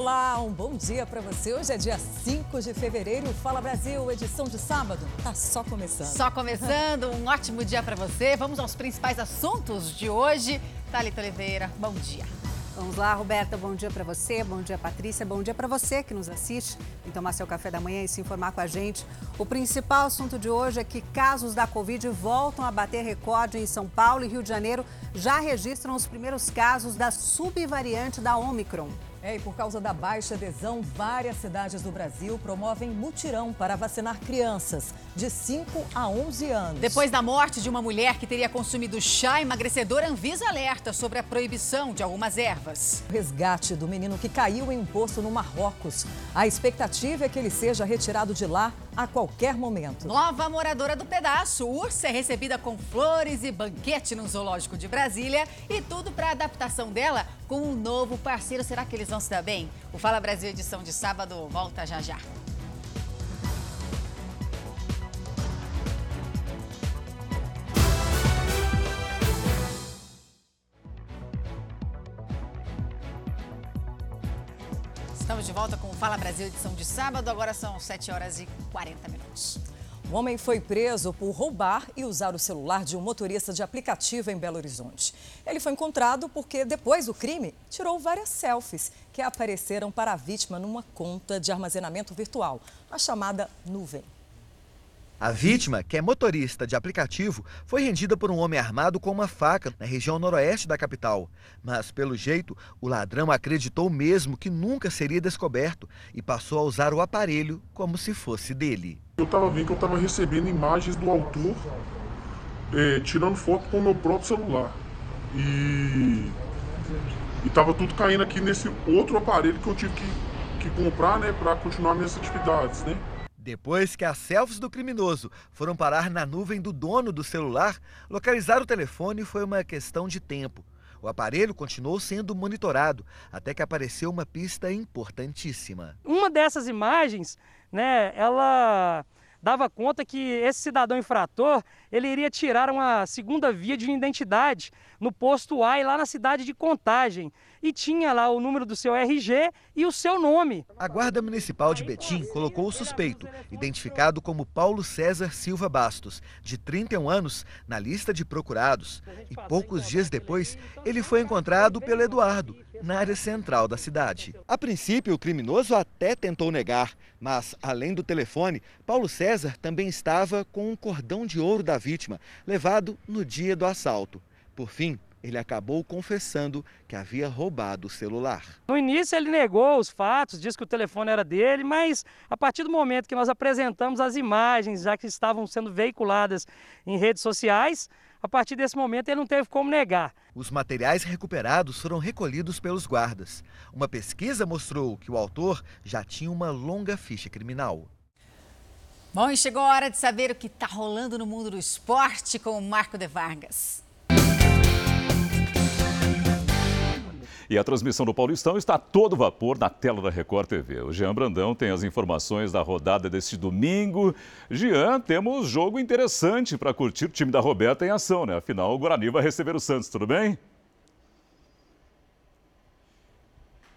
Olá, um bom dia para você. Hoje é dia 5 de fevereiro. Fala Brasil, edição de sábado. Tá só começando. Só começando. Um ótimo dia para você. Vamos aos principais assuntos de hoje. Thalita Oliveira, bom dia. Vamos lá, Roberta, bom dia para você, bom dia, Patrícia, bom dia para você que nos assiste e tomar seu café da manhã e se informar com a gente. O principal assunto de hoje é que casos da Covid voltam a bater recorde em São Paulo e Rio de Janeiro já registram os primeiros casos da subvariante da Omicron. É, e por causa da baixa adesão, várias cidades do Brasil promovem mutirão para vacinar crianças de 5 a 11 anos. Depois da morte de uma mulher que teria consumido chá emagrecedor, Anvisa alerta sobre a proibição de algumas ervas. O resgate do menino que caiu em um poço no Marrocos. A expectativa é que ele seja retirado de lá a qualquer momento. Nova moradora do pedaço, Ursa é recebida com flores e banquete no Zoológico de Brasília e tudo para a adaptação dela com um novo parceiro. Será que eles vão se dar bem? O Fala Brasil edição de sábado volta já já. Estamos de volta com o Fala Brasil edição de sábado. Agora são 7 horas e 40 minutos. Um homem foi preso por roubar e usar o celular de um motorista de aplicativo em Belo Horizonte. Ele foi encontrado porque, depois do crime, tirou várias selfies que apareceram para a vítima numa conta de armazenamento virtual, a chamada nuvem. A vítima, que é motorista de aplicativo, foi rendida por um homem armado com uma faca na região noroeste da capital. Mas, pelo jeito, o ladrão acreditou mesmo que nunca seria descoberto e passou a usar o aparelho como se fosse dele. Eu estava vendo que eu estava recebendo imagens do autor é, tirando foto com o meu próprio celular. E estava tudo caindo aqui nesse outro aparelho que eu tive que, que comprar né, para continuar minhas atividades. Né? Depois que as selfies do criminoso foram parar na nuvem do dono do celular, localizar o telefone foi uma questão de tempo. O aparelho continuou sendo monitorado até que apareceu uma pista importantíssima. Uma dessas imagens, né, ela dava conta que esse cidadão infrator ele iria tirar uma segunda via de identidade no posto A e lá na cidade de Contagem e tinha lá o número do seu RG e o seu nome. A Guarda Municipal de Betim colocou o suspeito, identificado como Paulo César Silva Bastos, de 31 anos, na lista de procurados. E poucos dias depois, ele foi encontrado pelo Eduardo, na área central da cidade. A princípio, o criminoso até tentou negar, mas, além do telefone, Paulo César também estava com um cordão de ouro da vítima, levado no dia do assalto. Por fim, ele acabou confessando que havia roubado o celular. No início ele negou os fatos, disse que o telefone era dele, mas a partir do momento que nós apresentamos as imagens, já que estavam sendo veiculadas em redes sociais, a partir desse momento ele não teve como negar. Os materiais recuperados foram recolhidos pelos guardas. Uma pesquisa mostrou que o autor já tinha uma longa ficha criminal. Bom, e chegou a hora de saber o que está rolando no mundo do esporte com o Marco de Vargas. E a transmissão do Paulistão está a todo vapor na tela da Record TV. O Jean Brandão tem as informações da rodada deste domingo. Jean, temos jogo interessante para curtir o time da Roberta em ação, né? Afinal, o Guarani vai receber o Santos, tudo bem?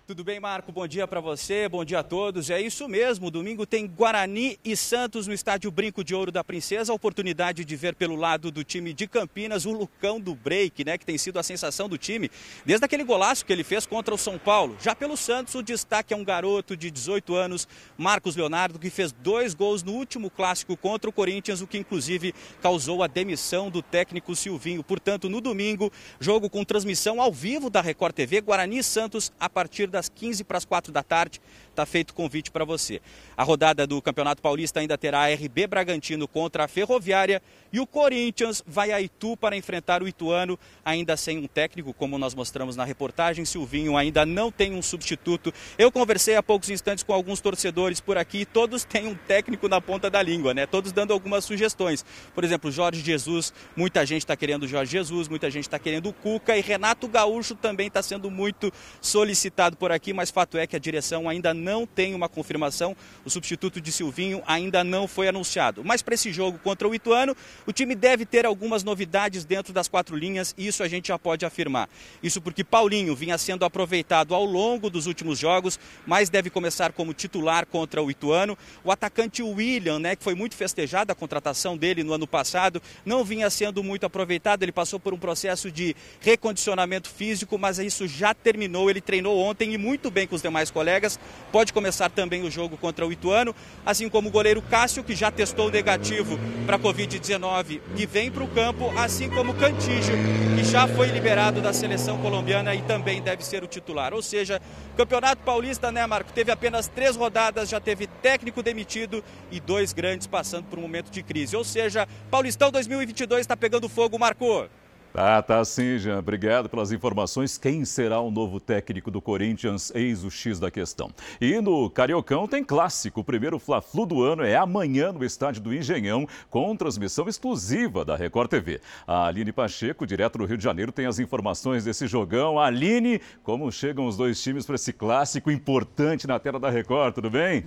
Tudo bem, Marco? Bom dia para você, bom dia a todos. É isso mesmo, domingo tem Guarani e Santos no estádio Brinco de Ouro da Princesa. A oportunidade de ver pelo lado do time de Campinas o Lucão do Break, né, que tem sido a sensação do time desde aquele golaço que ele fez contra o São Paulo. Já pelo Santos, o destaque é um garoto de 18 anos, Marcos Leonardo, que fez dois gols no último clássico contra o Corinthians, o que inclusive causou a demissão do técnico Silvinho. Portanto, no domingo, jogo com transmissão ao vivo da Record TV, Guarani e Santos a partir das 15 para as 4 da tarde. Está feito o convite para você. A rodada do Campeonato Paulista ainda terá RB Bragantino contra a Ferroviária e o Corinthians vai a Itu para enfrentar o Ituano, ainda sem um técnico, como nós mostramos na reportagem. Silvinho ainda não tem um substituto. Eu conversei há poucos instantes com alguns torcedores por aqui todos têm um técnico na ponta da língua, né? Todos dando algumas sugestões. Por exemplo, Jorge Jesus, muita gente está querendo Jorge Jesus, muita gente está querendo o Cuca e Renato Gaúcho também está sendo muito solicitado por aqui, mas fato é que a direção ainda não tem uma confirmação. O substituto de Silvinho ainda não foi anunciado. Mas para esse jogo contra o Ituano, o time deve ter algumas novidades dentro das quatro linhas, e isso a gente já pode afirmar. Isso porque Paulinho vinha sendo aproveitado ao longo dos últimos jogos, mas deve começar como titular contra o Ituano. O atacante William, né, que foi muito festejado a contratação dele no ano passado, não vinha sendo muito aproveitado. Ele passou por um processo de recondicionamento físico, mas isso já terminou. Ele treinou ontem e muito bem com os demais colegas. Pode começar também o jogo contra o Ituano, assim como o goleiro Cássio, que já testou negativo para a Covid-19 e vem para o campo, assim como o Cantígio, que já foi liberado da seleção colombiana e também deve ser o titular. Ou seja, Campeonato Paulista, né, Marco? Teve apenas três rodadas, já teve técnico demitido e dois grandes passando por um momento de crise. Ou seja, Paulistão 2022 está pegando fogo, Marco. Tá, tá sim, Jean. Obrigado pelas informações. Quem será o novo técnico do Corinthians? Eis o X da questão. E no Cariocão tem clássico. O primeiro Fla-Flu do ano é amanhã no estádio do Engenhão, com transmissão exclusiva da Record TV. A Aline Pacheco, direto do Rio de Janeiro, tem as informações desse jogão. Aline, como chegam os dois times para esse clássico importante na tela da Record? Tudo bem?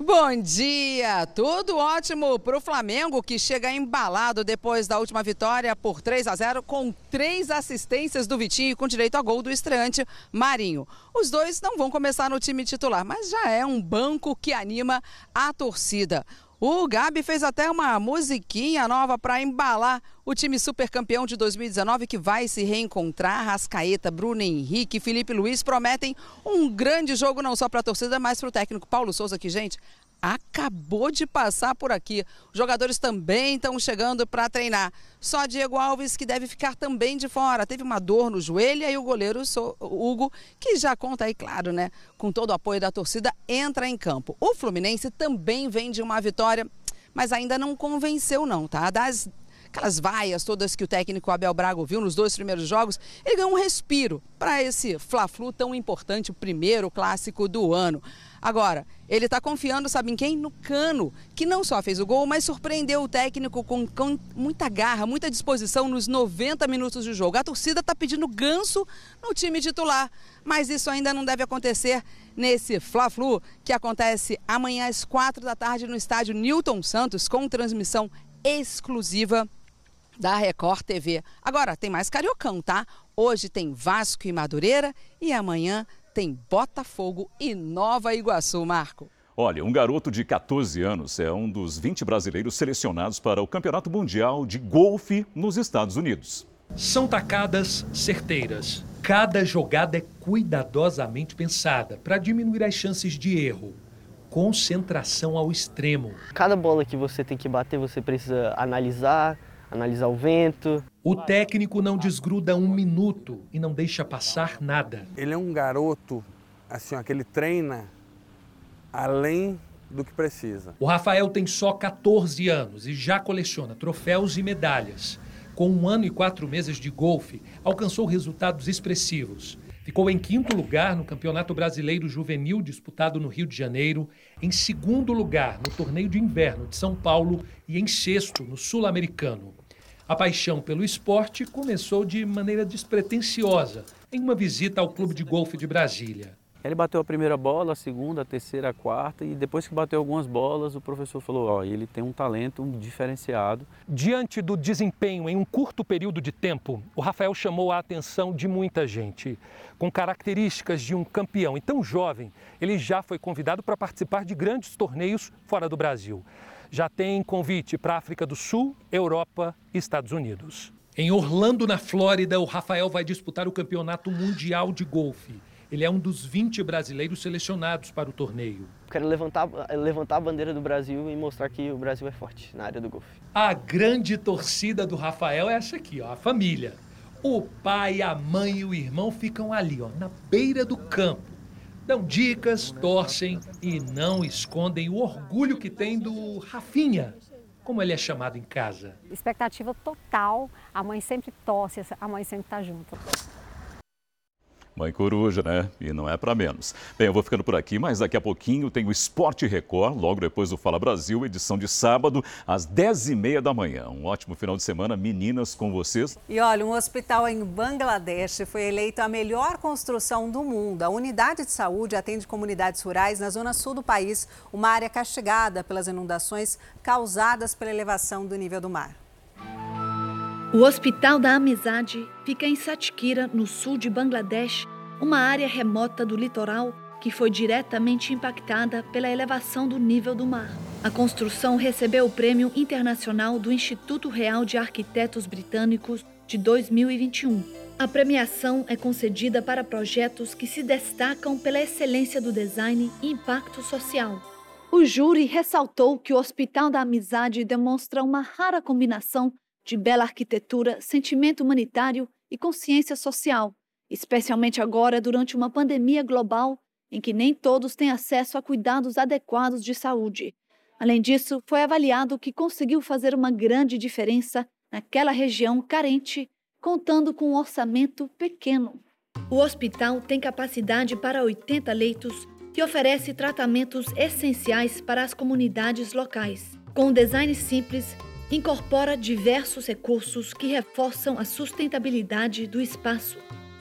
Bom dia! Tudo ótimo para o Flamengo, que chega embalado depois da última vitória por 3 a 0, com três assistências do Vitinho e com direito a gol do estreante Marinho. Os dois não vão começar no time titular, mas já é um banco que anima a torcida. O Gabi fez até uma musiquinha nova para embalar o time super campeão de 2019 que vai se reencontrar. Rascaeta, Bruno Henrique Felipe Luiz prometem um grande jogo não só para a torcida, mas para o técnico Paulo Souza, que, gente, acabou de passar por aqui. Os jogadores também estão chegando para treinar. Só Diego Alves que deve ficar também de fora. Teve uma dor no joelho e o goleiro Hugo, que já conta aí, claro, né? Com todo o apoio da torcida, entra em campo. O Fluminense também vem de uma vitória, mas ainda não convenceu não, tá? Das aquelas vaias todas que o técnico Abel Braga viu nos dois primeiros jogos, ele ganhou um respiro para esse Fla-Flu tão importante, o primeiro clássico do ano. Agora, ele está confiando, sabe em quem? No Cano, que não só fez o gol, mas surpreendeu o técnico com, com muita garra, muita disposição nos 90 minutos de jogo. A torcida está pedindo ganso no time titular, mas isso ainda não deve acontecer nesse Fla-Flu, que acontece amanhã às quatro da tarde no estádio Newton Santos, com transmissão exclusiva da Record TV. Agora, tem mais Cariocão, tá? Hoje tem Vasco e Madureira e amanhã tem Botafogo e Nova Iguaçu, Marco. Olha, um garoto de 14 anos é um dos 20 brasileiros selecionados para o Campeonato Mundial de Golfe nos Estados Unidos. São tacadas certeiras. Cada jogada é cuidadosamente pensada para diminuir as chances de erro. Concentração ao extremo. Cada bola que você tem que bater, você precisa analisar, analisar o vento. O técnico não desgruda um minuto e não deixa passar nada. Ele é um garoto, assim, ó, que ele treina além do que precisa. O Rafael tem só 14 anos e já coleciona troféus e medalhas. Com um ano e quatro meses de golfe, alcançou resultados expressivos. Ficou em quinto lugar no Campeonato Brasileiro Juvenil disputado no Rio de Janeiro, em segundo lugar no Torneio de Inverno de São Paulo e em sexto no Sul-Americano. A paixão pelo esporte começou de maneira despretensiosa, em uma visita ao Clube de Golfe de Brasília. Ele bateu a primeira bola, a segunda, a terceira, a quarta e depois que bateu algumas bolas, o professor falou: "Ó, oh, ele tem um talento diferenciado". Diante do desempenho em um curto período de tempo, o Rafael chamou a atenção de muita gente. Com características de um campeão e tão jovem, ele já foi convidado para participar de grandes torneios fora do Brasil já tem convite para a África do Sul, Europa e Estados Unidos. Em Orlando, na Flórida, o Rafael vai disputar o Campeonato Mundial de Golfe. Ele é um dos 20 brasileiros selecionados para o torneio. Quero levantar, levantar a bandeira do Brasil e mostrar que o Brasil é forte na área do golfe. A grande torcida do Rafael é essa aqui, ó, a família. O pai, a mãe e o irmão ficam ali, ó, na beira do campo dão dicas, torcem e não escondem o orgulho que tem do Rafinha, como ele é chamado em casa. Expectativa total, a mãe sempre torce, a mãe sempre está junto. Mãe coruja, né? E não é para menos. Bem, eu vou ficando por aqui, mas daqui a pouquinho tem o Esporte Record, logo depois do Fala Brasil, edição de sábado, às 10h30 da manhã. Um ótimo final de semana, meninas, com vocês. E olha, um hospital em Bangladesh foi eleito a melhor construção do mundo. A unidade de saúde atende comunidades rurais na zona sul do país, uma área castigada pelas inundações causadas pela elevação do nível do mar. O Hospital da Amizade fica em Satkira, no sul de Bangladesh, uma área remota do litoral que foi diretamente impactada pela elevação do nível do mar. A construção recebeu o Prêmio Internacional do Instituto Real de Arquitetos Britânicos de 2021. A premiação é concedida para projetos que se destacam pela excelência do design e impacto social. O júri ressaltou que o Hospital da Amizade demonstra uma rara combinação de bela arquitetura, sentimento humanitário e consciência social, especialmente agora durante uma pandemia global em que nem todos têm acesso a cuidados adequados de saúde. Além disso, foi avaliado que conseguiu fazer uma grande diferença naquela região carente, contando com um orçamento pequeno. O hospital tem capacidade para 80 leitos e oferece tratamentos essenciais para as comunidades locais. Com um design simples, incorpora diversos recursos que reforçam a sustentabilidade do espaço.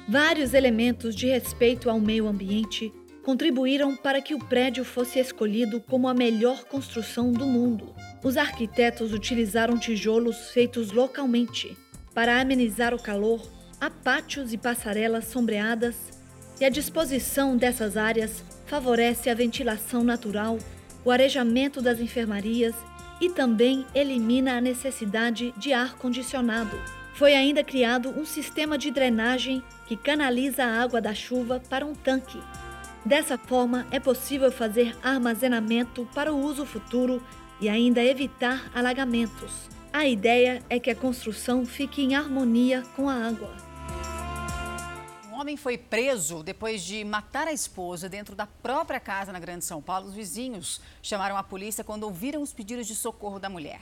Vários elementos de respeito ao meio ambiente contribuíram para que o prédio fosse escolhido como a melhor construção do mundo. Os arquitetos utilizaram tijolos feitos localmente. Para amenizar o calor, há pátios e passarelas sombreadas, e a disposição dessas áreas favorece a ventilação natural, o arejamento das enfermarias e também elimina a necessidade de ar condicionado. Foi ainda criado um sistema de drenagem que canaliza a água da chuva para um tanque. Dessa forma, é possível fazer armazenamento para o uso futuro e ainda evitar alagamentos. A ideia é que a construção fique em harmonia com a água homem foi preso depois de matar a esposa dentro da própria casa na Grande São Paulo. Os vizinhos chamaram a polícia quando ouviram os pedidos de socorro da mulher.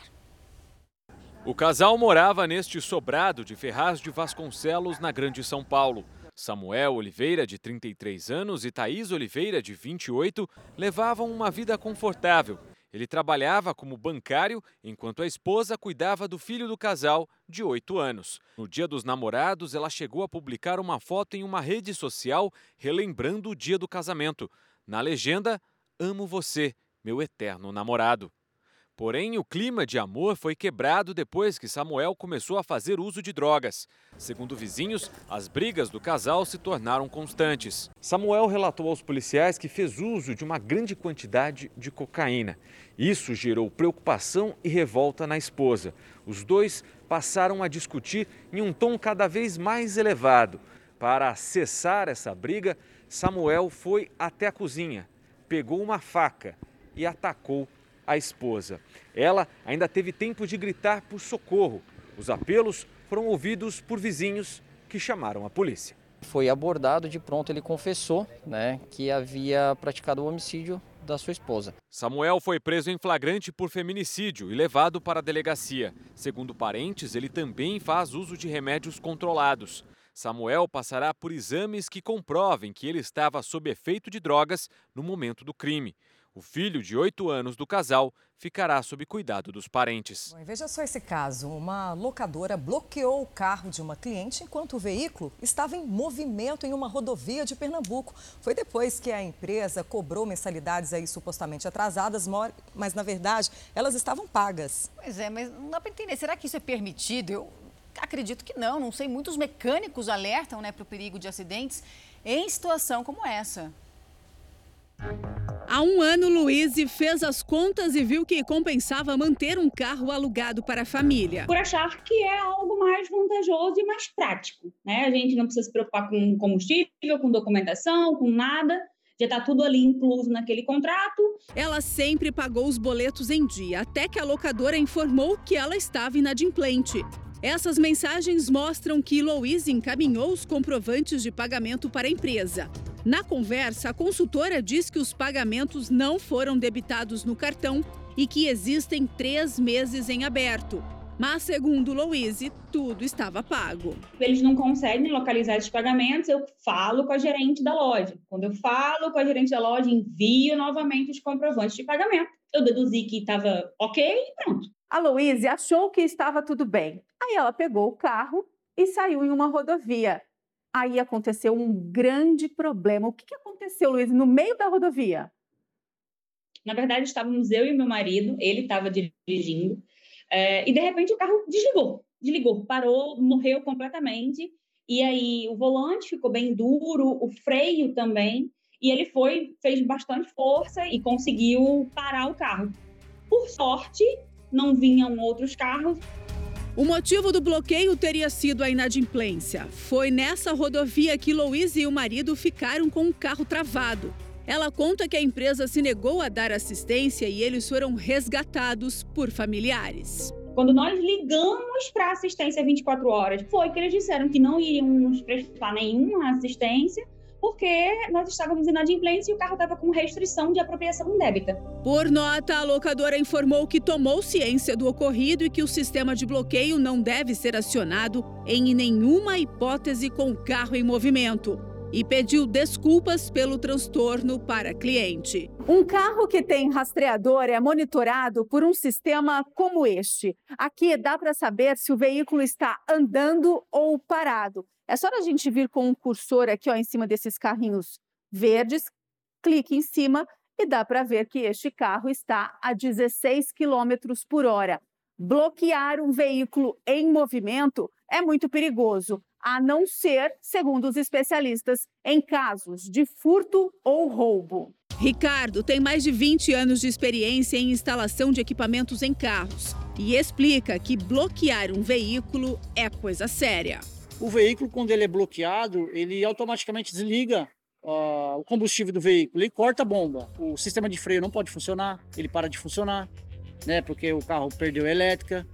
O casal morava neste sobrado de Ferraz de Vasconcelos, na Grande São Paulo. Samuel Oliveira, de 33 anos, e Thaís Oliveira, de 28, levavam uma vida confortável ele trabalhava como bancário enquanto a esposa cuidava do filho do casal, de 8 anos. No dia dos namorados, ela chegou a publicar uma foto em uma rede social relembrando o dia do casamento. Na legenda, Amo você, meu eterno namorado. Porém, o clima de amor foi quebrado depois que Samuel começou a fazer uso de drogas. Segundo vizinhos, as brigas do casal se tornaram constantes. Samuel relatou aos policiais que fez uso de uma grande quantidade de cocaína. Isso gerou preocupação e revolta na esposa. Os dois passaram a discutir em um tom cada vez mais elevado. Para cessar essa briga, Samuel foi até a cozinha, pegou uma faca e atacou a esposa. Ela ainda teve tempo de gritar por socorro. Os apelos foram ouvidos por vizinhos que chamaram a polícia. Foi abordado de pronto, ele confessou né, que havia praticado o homicídio da sua esposa. Samuel foi preso em flagrante por feminicídio e levado para a delegacia. Segundo parentes, ele também faz uso de remédios controlados. Samuel passará por exames que comprovem que ele estava sob efeito de drogas no momento do crime. O filho de oito anos do casal ficará sob cuidado dos parentes. Bom, veja só esse caso. Uma locadora bloqueou o carro de uma cliente enquanto o veículo estava em movimento em uma rodovia de Pernambuco. Foi depois que a empresa cobrou mensalidades aí supostamente atrasadas, mas na verdade elas estavam pagas. Pois é, mas não dá para entender. Será que isso é permitido? Eu acredito que não. Não sei. Muitos mecânicos alertam né, para o perigo de acidentes em situação como essa. Há um ano, Luiz fez as contas e viu que compensava manter um carro alugado para a família. Por achar que é algo mais vantajoso e mais prático. Né? A gente não precisa se preocupar com combustível, com documentação, com nada. Já está tudo ali incluso naquele contrato. Ela sempre pagou os boletos em dia, até que a locadora informou que ela estava inadimplente. Essas mensagens mostram que Louise encaminhou os comprovantes de pagamento para a empresa. Na conversa, a consultora diz que os pagamentos não foram debitados no cartão e que existem três meses em aberto. Mas, segundo Louise, tudo estava pago. Eles não conseguem localizar esses pagamentos, eu falo com a gerente da loja. Quando eu falo com a gerente da loja, envio novamente os comprovantes de pagamento. Eu deduzi que estava ok e pronto. A Louise achou que estava tudo bem. Aí ela pegou o carro e saiu em uma rodovia. Aí aconteceu um grande problema. O que aconteceu, Luiz, no meio da rodovia? Na verdade, estávamos eu e meu marido, ele estava dirigindo, é, e de repente o carro desligou, desligou, parou, morreu completamente. E aí o volante ficou bem duro, o freio também, e ele foi, fez bastante força e conseguiu parar o carro. Por sorte, não vinham outros carros. O motivo do bloqueio teria sido a inadimplência. Foi nessa rodovia que Louise e o marido ficaram com o carro travado. Ela conta que a empresa se negou a dar assistência e eles foram resgatados por familiares. Quando nós ligamos para assistência 24 horas, foi que eles disseram que não iriam nos prestar nenhuma assistência porque nós estávamos inadimplentes e o carro estava com restrição de apropriação indébita. Por nota, a locadora informou que tomou ciência do ocorrido e que o sistema de bloqueio não deve ser acionado em nenhuma hipótese com o carro em movimento e pediu desculpas pelo transtorno para cliente. Um carro que tem rastreador é monitorado por um sistema como este. Aqui dá para saber se o veículo está andando ou parado. É só a gente vir com um cursor aqui ó, em cima desses carrinhos verdes, clique em cima e dá para ver que este carro está a 16 km por hora. Bloquear um veículo em movimento é muito perigoso, a não ser, segundo os especialistas, em casos de furto ou roubo. Ricardo tem mais de 20 anos de experiência em instalação de equipamentos em carros e explica que bloquear um veículo é coisa séria. O veículo, quando ele é bloqueado, ele automaticamente desliga uh, o combustível do veículo e corta a bomba. O sistema de freio não pode funcionar, ele para de funcionar, né? Porque o carro perdeu a elétrica.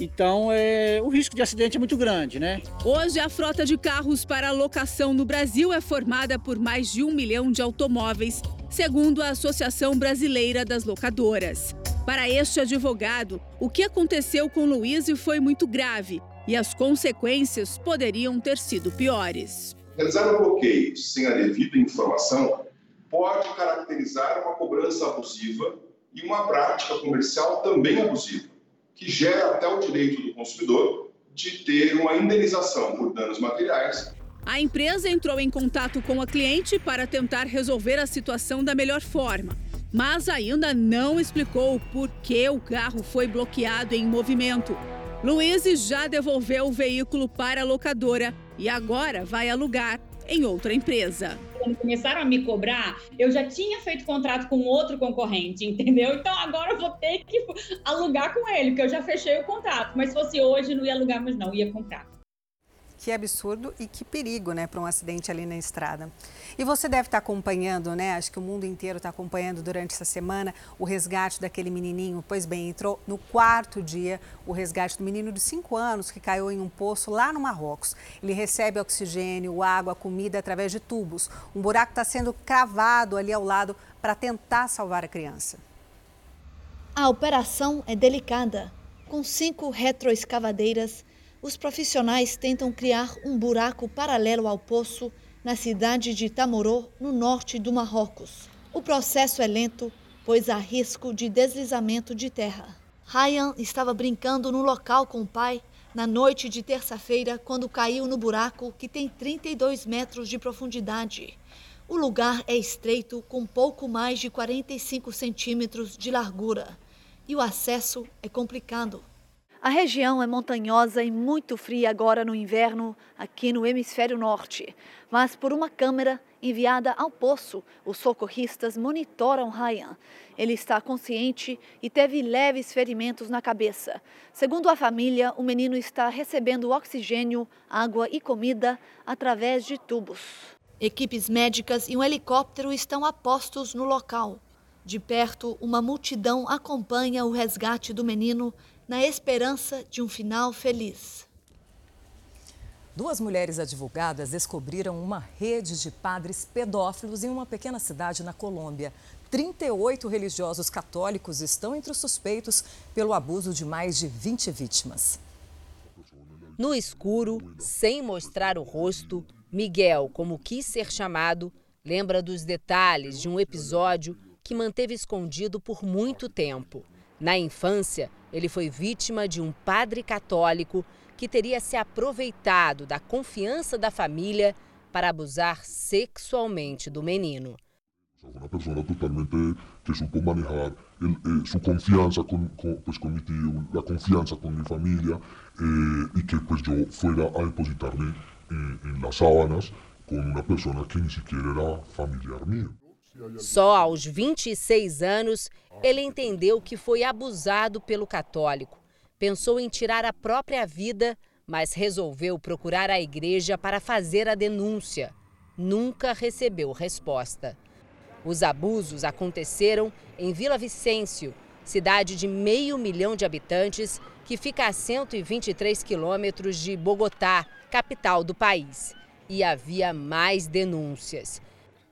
Então, é, o risco de acidente é muito grande, né? Hoje, a frota de carros para locação no Brasil é formada por mais de um milhão de automóveis, segundo a Associação Brasileira das Locadoras. Para este advogado, o que aconteceu com Luiz foi muito grave e as consequências poderiam ter sido piores. Realizar um bloqueio sem a devida informação pode caracterizar uma cobrança abusiva e uma prática comercial também abusiva, que gera até o direito do consumidor de ter uma indenização por danos materiais. A empresa entrou em contato com a cliente para tentar resolver a situação da melhor forma, mas ainda não explicou por que o carro foi bloqueado em movimento. Luiz já devolveu o veículo para a locadora e agora vai alugar em outra empresa. Quando começaram a me cobrar, eu já tinha feito contrato com outro concorrente, entendeu? Então agora eu vou ter que alugar com ele, porque eu já fechei o contrato. Mas se fosse hoje, não ia alugar mais, não, ia comprar. Que absurdo e que perigo, né, para um acidente ali na estrada. E você deve estar acompanhando, né? Acho que o mundo inteiro está acompanhando durante essa semana o resgate daquele menininho. Pois bem, entrou no quarto dia o resgate do menino de 5 anos que caiu em um poço lá no Marrocos. Ele recebe oxigênio, água, comida através de tubos. Um buraco está sendo cravado ali ao lado para tentar salvar a criança. A operação é delicada. Com cinco retroescavadeiras, os profissionais tentam criar um buraco paralelo ao poço na cidade de Tamorô, no norte do Marrocos. O processo é lento, pois há risco de deslizamento de terra. Ryan estava brincando no local com o pai na noite de terça-feira quando caiu no buraco que tem 32 metros de profundidade. O lugar é estreito, com pouco mais de 45 centímetros de largura, e o acesso é complicado. A região é montanhosa e muito fria agora no inverno, aqui no hemisfério norte. Mas por uma câmera enviada ao poço, os socorristas monitoram Ryan. Ele está consciente e teve leves ferimentos na cabeça. Segundo a família, o menino está recebendo oxigênio, água e comida através de tubos. Equipes médicas e um helicóptero estão a postos no local. De perto, uma multidão acompanha o resgate do menino na esperança de um final feliz. Duas mulheres advogadas descobriram uma rede de padres pedófilos em uma pequena cidade na Colômbia. 38 religiosos católicos estão entre os suspeitos pelo abuso de mais de 20 vítimas. No escuro, sem mostrar o rosto, Miguel, como quis ser chamado, lembra dos detalhes de um episódio que manteve escondido por muito tempo. Na infância, ele foi vítima de um padre católico que teria se aproveitado da confiança da família para abusar sexualmente do menino. Una persona totalmente que supo manejar el, eh, su confianza con, con, pues con mi eh, que pues yo fuera a depositarme eh, las sábanas con una persona que ni siquiera era familiar mío. Só aos 26 anos, ele entendeu que foi abusado pelo católico. Pensou em tirar a própria vida, mas resolveu procurar a igreja para fazer a denúncia. Nunca recebeu resposta. Os abusos aconteceram em Vila Vicêncio, cidade de meio milhão de habitantes que fica a 123 quilômetros de Bogotá, capital do país. E havia mais denúncias.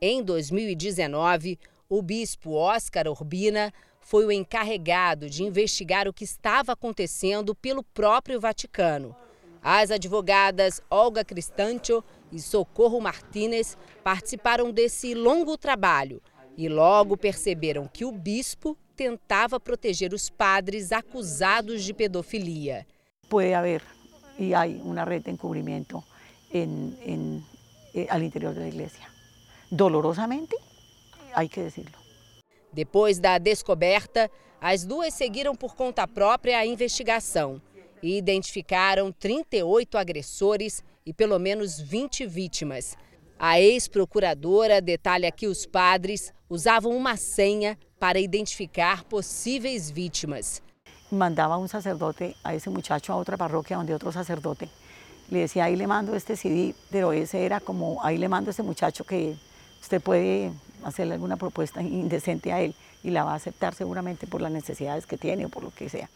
Em 2019, o bispo Oscar Urbina foi o encarregado de investigar o que estava acontecendo pelo próprio Vaticano. As advogadas Olga Cristancho e Socorro Martínez participaram desse longo trabalho e logo perceberam que o bispo tentava proteger os padres acusados de pedofilia. Pode haver e há uma rede de encobrimento en, en, eh, al interior da igreja. Dolorosamente, há que decirlo. Depois da descoberta, as duas seguiram por conta própria a investigação e identificaram 38 agressores e pelo menos 20 vítimas. A ex-procuradora detalha que os padres usavam uma senha para identificar possíveis vítimas. Mandava um sacerdote a esse muchacho a outra paróquia onde outro sacerdote. Le decía, ahí le mando este CD, pero ese era como, ahí le mando ese muchacho que usted puede hacerle alguna propuesta indecente a él y la va a aceptar seguramente por las necesidades que tiene o por lo que sea.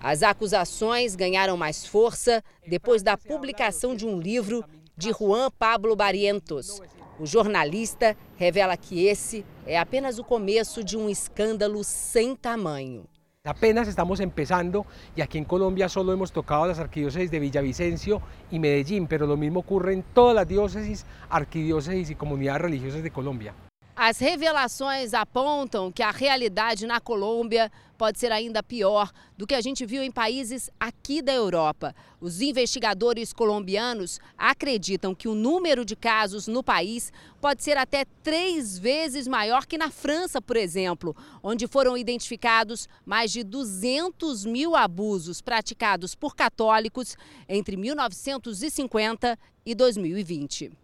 As acusações ganharam mais força depois da publicação de um livro de Juan Pablo Barrientos. O jornalista revela que esse é apenas o começo de um escândalo sem tamanho. Apenas estamos empezando y aquí en Colombia solo hemos tocado las arquidiócesis de Villavicencio y Medellín, pero lo mismo ocurre en todas las diócesis, arquidiócesis y comunidades religiosas de Colombia. As revelações apontam que a realidade na Colômbia pode ser ainda pior do que a gente viu em países aqui da Europa. Os investigadores colombianos acreditam que o número de casos no país pode ser até três vezes maior que na França, por exemplo, onde foram identificados mais de 200 mil abusos praticados por católicos entre 1950 e 2020.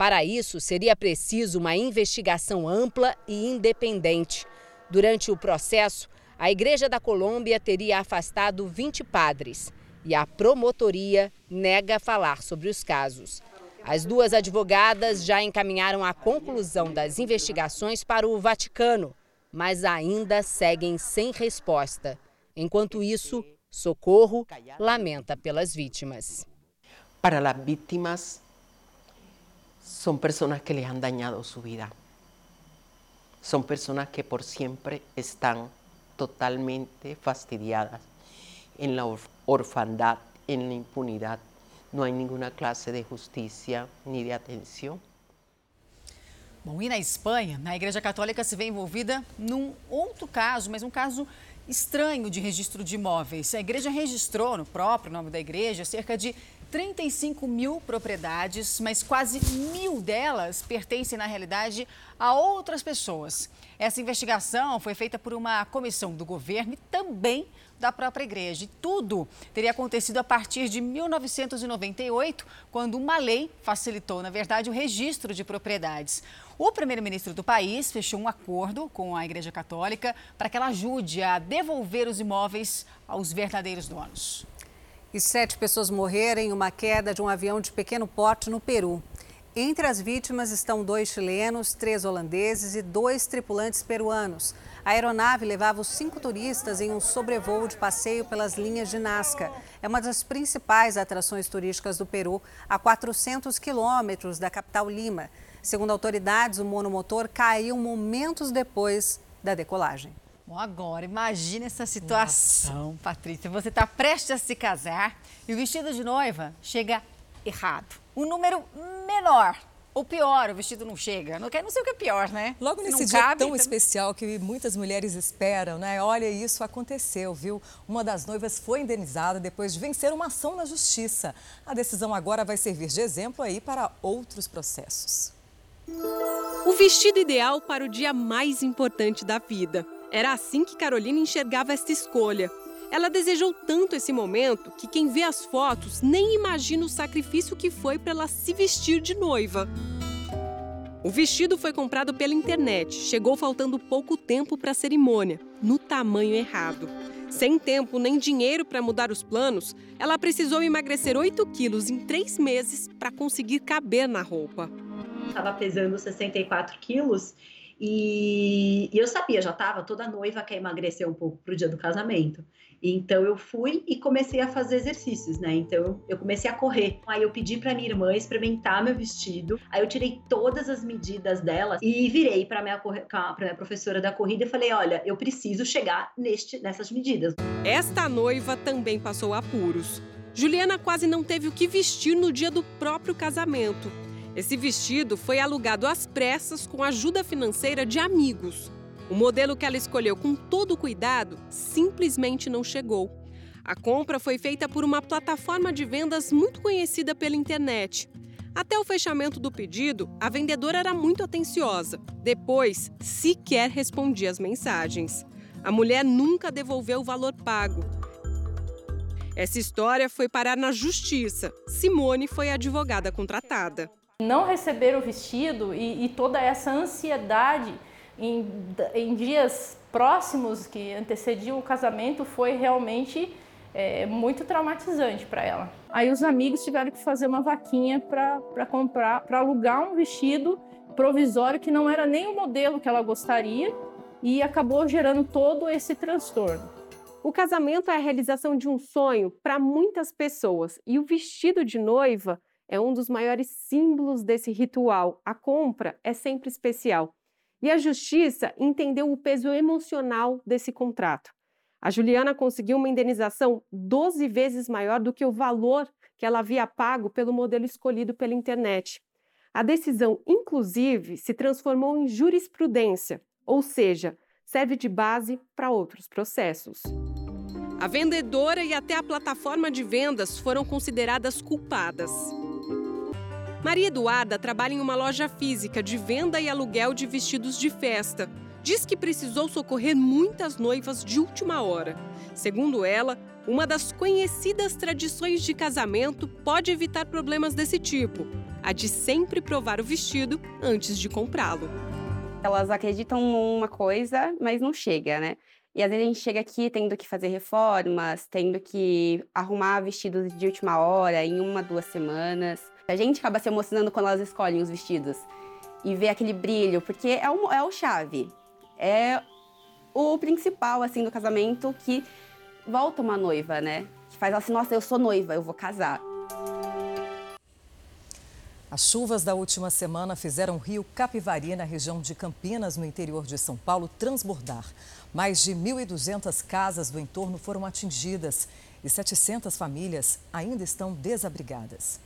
Para isso, seria preciso uma investigação ampla e independente. Durante o processo, a Igreja da Colômbia teria afastado 20 padres e a promotoria nega falar sobre os casos. As duas advogadas já encaminharam a conclusão das investigações para o Vaticano, mas ainda seguem sem resposta. Enquanto isso, Socorro lamenta pelas vítimas. Para as vítimas, son personas que les han dañado su vida. Son personas que por siempre están totalmente fastidiadas en la orfandad, en la impunidad. No hay ninguna clase de justicia ni de atención. Bom, e na Espanha, a Igreja Católica se vê envolvida num outro caso, mas um caso estranho de registro de imóveis. A igreja registrou no próprio nome da igreja cerca de 35 mil propriedades, mas quase mil delas pertencem, na realidade, a outras pessoas. Essa investigação foi feita por uma comissão do governo e também da própria igreja. E tudo teria acontecido a partir de 1998, quando uma lei facilitou, na verdade, o registro de propriedades. O primeiro-ministro do país fechou um acordo com a Igreja Católica para que ela ajude a devolver os imóveis aos verdadeiros donos e sete pessoas morreram em uma queda de um avião de pequeno porte no Peru. Entre as vítimas estão dois chilenos, três holandeses e dois tripulantes peruanos. A aeronave levava os cinco turistas em um sobrevoo de passeio pelas linhas de Nazca. É uma das principais atrações turísticas do Peru, a 400 quilômetros da capital Lima. Segundo autoridades, o monomotor caiu momentos depois da decolagem. Bom, agora imagine essa situação, Nossa. Patrícia. Você está prestes a se casar e o vestido de noiva chega errado. Um número menor ou pior, o vestido não chega. Não, não sei o que é pior, né? Logo nesse dia cabe, tão então... especial que muitas mulheres esperam, né? Olha, isso aconteceu, viu? Uma das noivas foi indenizada depois de vencer uma ação na justiça. A decisão agora vai servir de exemplo aí para outros processos. O vestido ideal para o dia mais importante da vida. Era assim que Carolina enxergava esta escolha. Ela desejou tanto esse momento que quem vê as fotos nem imagina o sacrifício que foi para ela se vestir de noiva. O vestido foi comprado pela internet, chegou faltando pouco tempo para a cerimônia, no tamanho errado. Sem tempo nem dinheiro para mudar os planos, ela precisou emagrecer 8 quilos em três meses para conseguir caber na roupa. Estava pesando 64 quilos e, e eu sabia, já estava toda noiva quer emagrecer um pouco para o dia do casamento. Então eu fui e comecei a fazer exercícios, né? Então eu comecei a correr. Aí eu pedi para minha irmã experimentar meu vestido. Aí eu tirei todas as medidas dela e virei para minha minha professora da corrida e falei: "Olha, eu preciso chegar neste nessas medidas". Esta noiva também passou apuros. Juliana quase não teve o que vestir no dia do próprio casamento. Esse vestido foi alugado às pressas com ajuda financeira de amigos. O modelo que ela escolheu com todo cuidado simplesmente não chegou. A compra foi feita por uma plataforma de vendas muito conhecida pela internet. Até o fechamento do pedido, a vendedora era muito atenciosa. Depois, sequer respondia as mensagens. A mulher nunca devolveu o valor pago. Essa história foi parar na justiça. Simone foi a advogada contratada. Não receber o vestido e, e toda essa ansiedade em, em dias próximos que antecediam o casamento foi realmente é, muito traumatizante para ela. Aí os amigos tiveram que fazer uma vaquinha para comprar, para alugar um vestido provisório que não era nem o modelo que ela gostaria e acabou gerando todo esse transtorno. O casamento é a realização de um sonho para muitas pessoas e o vestido de noiva é um dos maiores símbolos desse ritual. A compra é sempre especial. E a justiça entendeu o peso emocional desse contrato. A Juliana conseguiu uma indenização 12 vezes maior do que o valor que ela havia pago pelo modelo escolhido pela internet. A decisão, inclusive, se transformou em jurisprudência, ou seja, serve de base para outros processos. A vendedora e até a plataforma de vendas foram consideradas culpadas. Maria Eduarda trabalha em uma loja física de venda e aluguel de vestidos de festa. Diz que precisou socorrer muitas noivas de última hora. Segundo ela, uma das conhecidas tradições de casamento pode evitar problemas desse tipo: a de sempre provar o vestido antes de comprá-lo. Elas acreditam numa coisa, mas não chega, né? E às vezes a gente chega aqui tendo que fazer reformas, tendo que arrumar vestidos de última hora em uma, duas semanas. A gente acaba se emocionando quando elas escolhem os vestidos e vê aquele brilho, porque é o, é o chave, é o principal, assim, do casamento que volta uma noiva, né? Que faz assim, nossa, eu sou noiva, eu vou casar. As chuvas da última semana fizeram o rio Capivari, na região de Campinas, no interior de São Paulo, transbordar. Mais de 1.200 casas do entorno foram atingidas e 700 famílias ainda estão desabrigadas.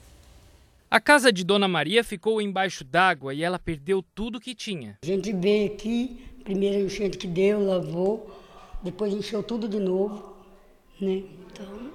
A casa de Dona Maria ficou embaixo d'água e ela perdeu tudo que tinha. A gente veio aqui, primeiro enchente que deu, lavou, depois encheu tudo de novo, né? Então,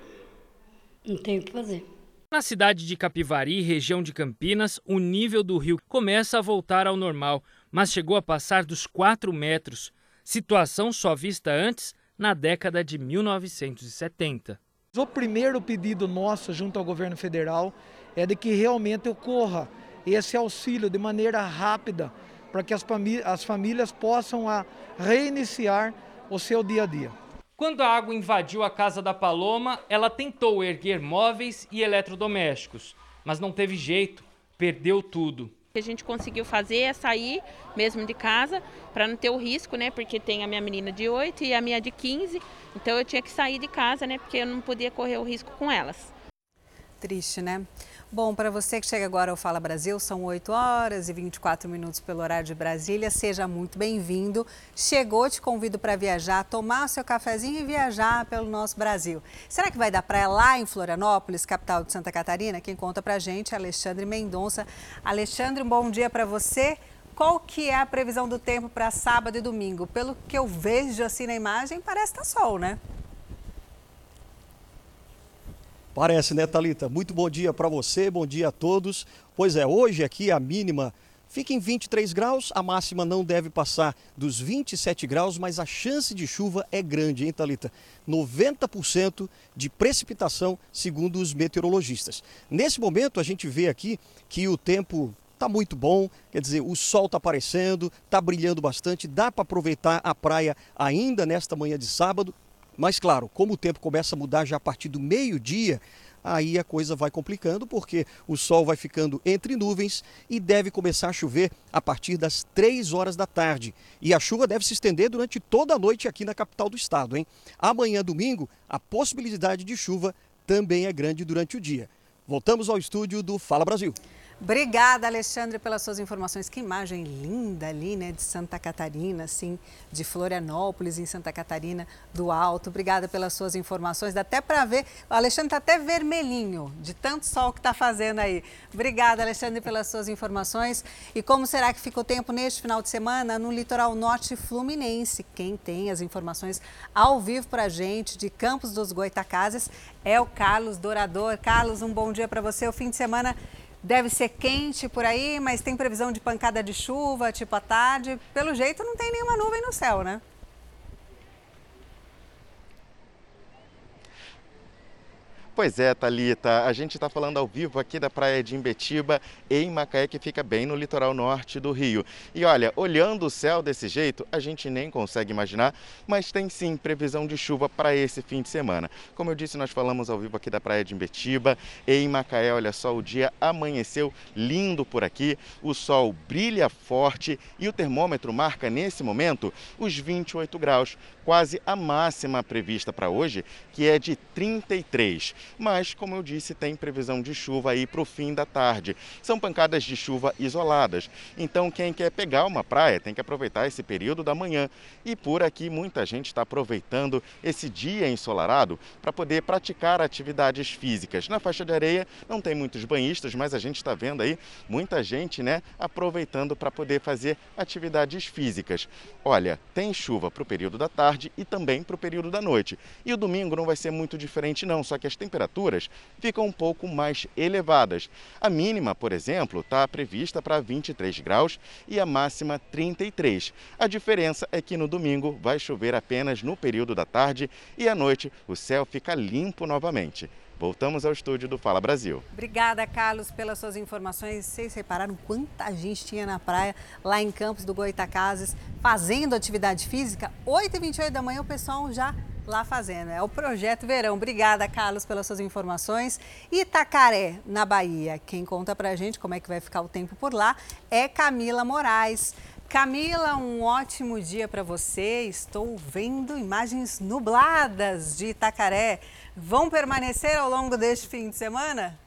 não tem o que fazer. Na cidade de Capivari, região de Campinas, o nível do rio começa a voltar ao normal, mas chegou a passar dos 4 metros, situação só vista antes na década de 1970. O primeiro pedido nosso junto ao governo federal é de que realmente ocorra esse auxílio de maneira rápida para que as, famí as famílias possam a reiniciar o seu dia a dia. Quando a água invadiu a casa da Paloma, ela tentou erguer móveis e eletrodomésticos, mas não teve jeito, perdeu tudo. O que a gente conseguiu fazer é sair mesmo de casa para não ter o risco, né? Porque tem a minha menina de 8 e a minha de 15, então eu tinha que sair de casa, né? Porque eu não podia correr o risco com elas. Triste, né? Bom, para você que chega agora ao Fala Brasil, são 8 horas e 24 minutos pelo horário de Brasília. Seja muito bem-vindo. Chegou, te convido para viajar, tomar seu cafezinho e viajar pelo nosso Brasil. Será que vai dar praia lá em Florianópolis, capital de Santa Catarina? Quem conta para gente é Alexandre Mendonça. Alexandre, um bom dia para você. Qual que é a previsão do tempo para sábado e domingo? Pelo que eu vejo assim na imagem, parece estar tá sol, né? Parece, né, Talita? Muito bom dia para você, bom dia a todos. Pois é, hoje aqui a mínima fica em 23 graus, a máxima não deve passar dos 27 graus, mas a chance de chuva é grande, hein, Talita? 90% de precipitação, segundo os meteorologistas. Nesse momento, a gente vê aqui que o tempo está muito bom, quer dizer, o sol está aparecendo, está brilhando bastante, dá para aproveitar a praia ainda nesta manhã de sábado. Mas, claro, como o tempo começa a mudar já a partir do meio-dia, aí a coisa vai complicando, porque o sol vai ficando entre nuvens e deve começar a chover a partir das 3 horas da tarde. E a chuva deve se estender durante toda a noite aqui na capital do estado, hein? Amanhã, domingo, a possibilidade de chuva também é grande durante o dia. Voltamos ao estúdio do Fala Brasil. Obrigada, Alexandre, pelas suas informações. Que imagem linda ali, né, de Santa Catarina, assim, de Florianópolis, em Santa Catarina do Alto. Obrigada pelas suas informações. Dá até para ver, o Alexandre está até vermelhinho, de tanto sol que está fazendo aí. Obrigada, Alexandre, pelas suas informações. E como será que fica o tempo neste final de semana no litoral norte fluminense? Quem tem as informações ao vivo para gente de Campos dos Goitacazes é o Carlos Dourador. Carlos, um bom dia para você. O fim de semana Deve ser quente por aí, mas tem previsão de pancada de chuva, tipo à tarde. Pelo jeito, não tem nenhuma nuvem no céu, né? Pois é, Talita, a gente está falando ao vivo aqui da praia de Imbetiba, em Macaé, que fica bem no litoral norte do Rio. E olha, olhando o céu desse jeito, a gente nem consegue imaginar, mas tem sim previsão de chuva para esse fim de semana. Como eu disse, nós falamos ao vivo aqui da praia de Imbetiba, em Macaé, olha só, o dia amanheceu lindo por aqui, o sol brilha forte e o termômetro marca nesse momento os 28 graus, quase a máxima prevista para hoje, que é de 33 mas, como eu disse, tem previsão de chuva aí para o fim da tarde. São pancadas de chuva isoladas. Então, quem quer pegar uma praia tem que aproveitar esse período da manhã. E por aqui, muita gente está aproveitando esse dia ensolarado para poder praticar atividades físicas. Na faixa de areia não tem muitos banhistas, mas a gente está vendo aí muita gente né, aproveitando para poder fazer atividades físicas. Olha, tem chuva para o período da tarde e também para o período da noite. E o domingo não vai ser muito diferente, não, só que as temperaturas temperaturas ficam um pouco mais elevadas. A mínima, por exemplo, está prevista para 23 graus e a máxima 33. A diferença é que no domingo vai chover apenas no período da tarde e à noite o céu fica limpo novamente. Voltamos ao estúdio do Fala Brasil. Obrigada, Carlos, pelas suas informações. Vocês repararam quanta gente tinha na praia, lá em Campos do Goitacazes, fazendo atividade física? 8h28 da manhã o pessoal já lá fazendo. É o Projeto Verão. Obrigada, Carlos, pelas suas informações. Itacaré, na Bahia. Quem conta pra gente como é que vai ficar o tempo por lá é Camila Moraes. Camila, um ótimo dia para você. Estou vendo imagens nubladas de Itacaré. Vão permanecer ao longo deste fim de semana?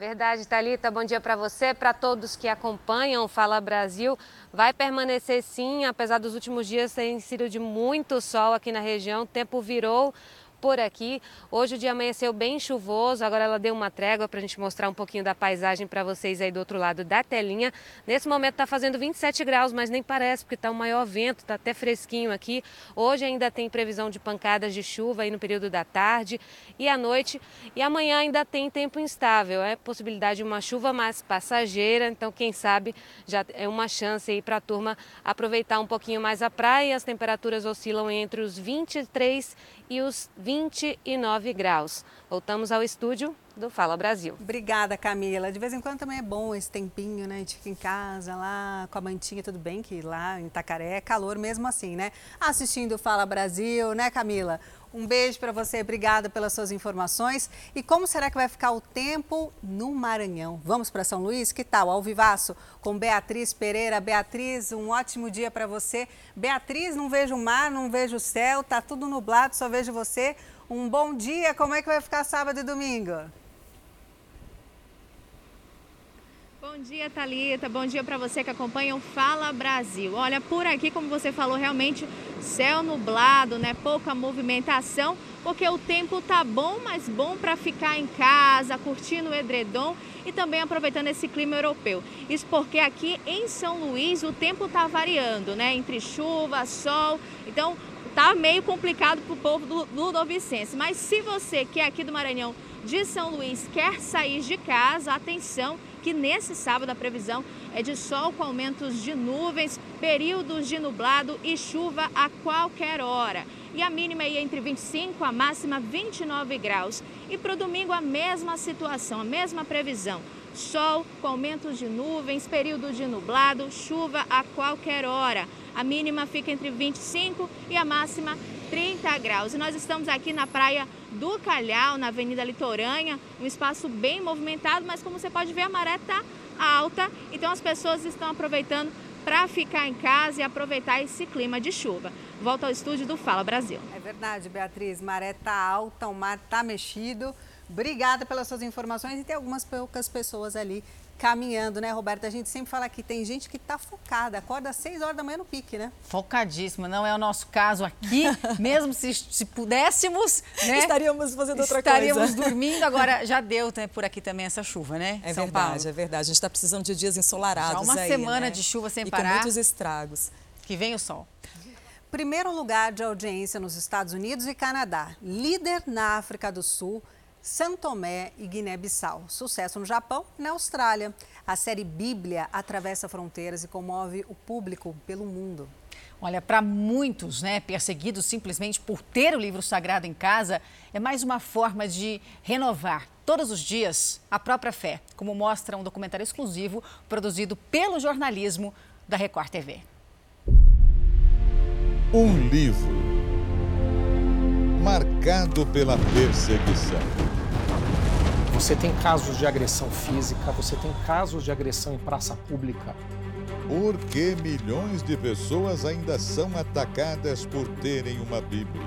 Verdade, Talita. Bom dia para você, para todos que acompanham Fala Brasil. Vai permanecer sim, apesar dos últimos dias terem sido de muito sol aqui na região. O tempo virou por aqui. Hoje o dia amanheceu bem chuvoso, agora ela deu uma trégua para a gente mostrar um pouquinho da paisagem para vocês aí do outro lado da telinha. Nesse momento está fazendo 27 graus, mas nem parece, porque está o maior vento, está até fresquinho aqui. Hoje ainda tem previsão de pancadas de chuva aí no período da tarde e à noite. E amanhã ainda tem tempo instável, é possibilidade de uma chuva mais passageira, então quem sabe já é uma chance aí para a turma aproveitar um pouquinho mais a praia. As temperaturas oscilam entre os 23 e os 29 graus. Voltamos ao estúdio do Fala Brasil. Obrigada, Camila. De vez em quando também é bom esse tempinho, né? A gente fica em casa lá com a mantinha, tudo bem que lá em Itacaré é calor mesmo assim, né? Assistindo o Fala Brasil, né, Camila? Um beijo para você, obrigada pelas suas informações. E como será que vai ficar o tempo no Maranhão? Vamos para São Luís? Que tal? Ao vivaço com Beatriz Pereira. Beatriz, um ótimo dia para você. Beatriz, não vejo o mar, não vejo o céu, tá tudo nublado, só vejo você. Um bom dia, como é que vai ficar sábado e domingo? Bom dia, Talita. Bom dia para você que acompanha o Fala Brasil. Olha, por aqui, como você falou, realmente céu nublado, né? Pouca movimentação, porque o tempo tá bom, mas bom para ficar em casa, curtindo o edredom e também aproveitando esse clima europeu. Isso porque aqui em São Luís o tempo tá variando, né? Entre chuva, sol. Então, tá meio complicado para o povo do, do Novicense. Mas se você que é aqui do Maranhão, de São Luís, quer sair de casa, atenção, que nesse sábado a previsão é de sol com aumentos de nuvens, períodos de nublado e chuva a qualquer hora. E a mínima ia entre 25 a máxima 29 graus. E para o domingo a mesma situação, a mesma previsão. Sol com aumentos de nuvens, período de nublado, chuva a qualquer hora. A mínima fica entre 25 e a máxima 30 graus. E nós estamos aqui na praia do Calhau, na Avenida Litoranha, um espaço bem movimentado, mas como você pode ver, a maré está alta, então as pessoas estão aproveitando para ficar em casa e aproveitar esse clima de chuva. Volta ao estúdio do Fala Brasil. É verdade, Beatriz, maré está alta, o mar está mexido. Obrigada pelas suas informações e tem algumas poucas pessoas ali caminhando, né, Roberta? A gente sempre fala que tem gente que está focada, acorda às 6 horas da manhã no pique, né? Focadíssima, não é o nosso caso aqui, mesmo se, se pudéssemos, né? Estaríamos fazendo outra estaríamos coisa. Estaríamos dormindo, agora já deu né, por aqui também essa chuva, né? É São verdade, Paulo. é verdade. A gente está precisando de dias ensolarados Já uma aí, semana né? de chuva sem e parar. com muitos estragos. Que vem o sol. Primeiro lugar de audiência nos Estados Unidos e Canadá. Líder na África do Sul, São Tomé e Guiné-Bissau. Sucesso no Japão e na Austrália. A série Bíblia atravessa fronteiras e comove o público pelo mundo. Olha, para muitos, né, perseguidos simplesmente por ter o livro sagrado em casa, é mais uma forma de renovar todos os dias a própria fé, como mostra um documentário exclusivo produzido pelo jornalismo da Record TV. Um livro marcado pela perseguição. Você tem casos de agressão física, você tem casos de agressão em praça pública. Por que milhões de pessoas ainda são atacadas por terem uma Bíblia?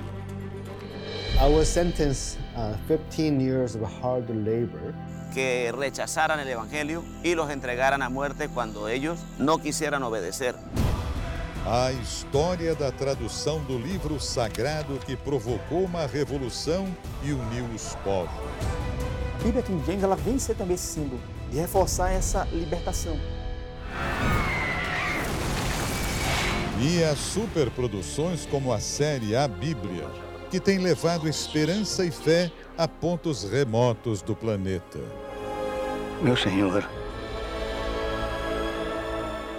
I was sentenced uh, 15 years of hard labor. que rechazaran el Evangelio y los entregaran a muerte cuando ellos no quisieran obedecer. A história da tradução do livro sagrado que provocou uma revolução e uniu os povos. A Bíblia King James ela vem ser também esse símbolo de reforçar essa libertação. E as superproduções como a série A Bíblia, que tem levado esperança e fé a pontos remotos do planeta. Meu Senhor,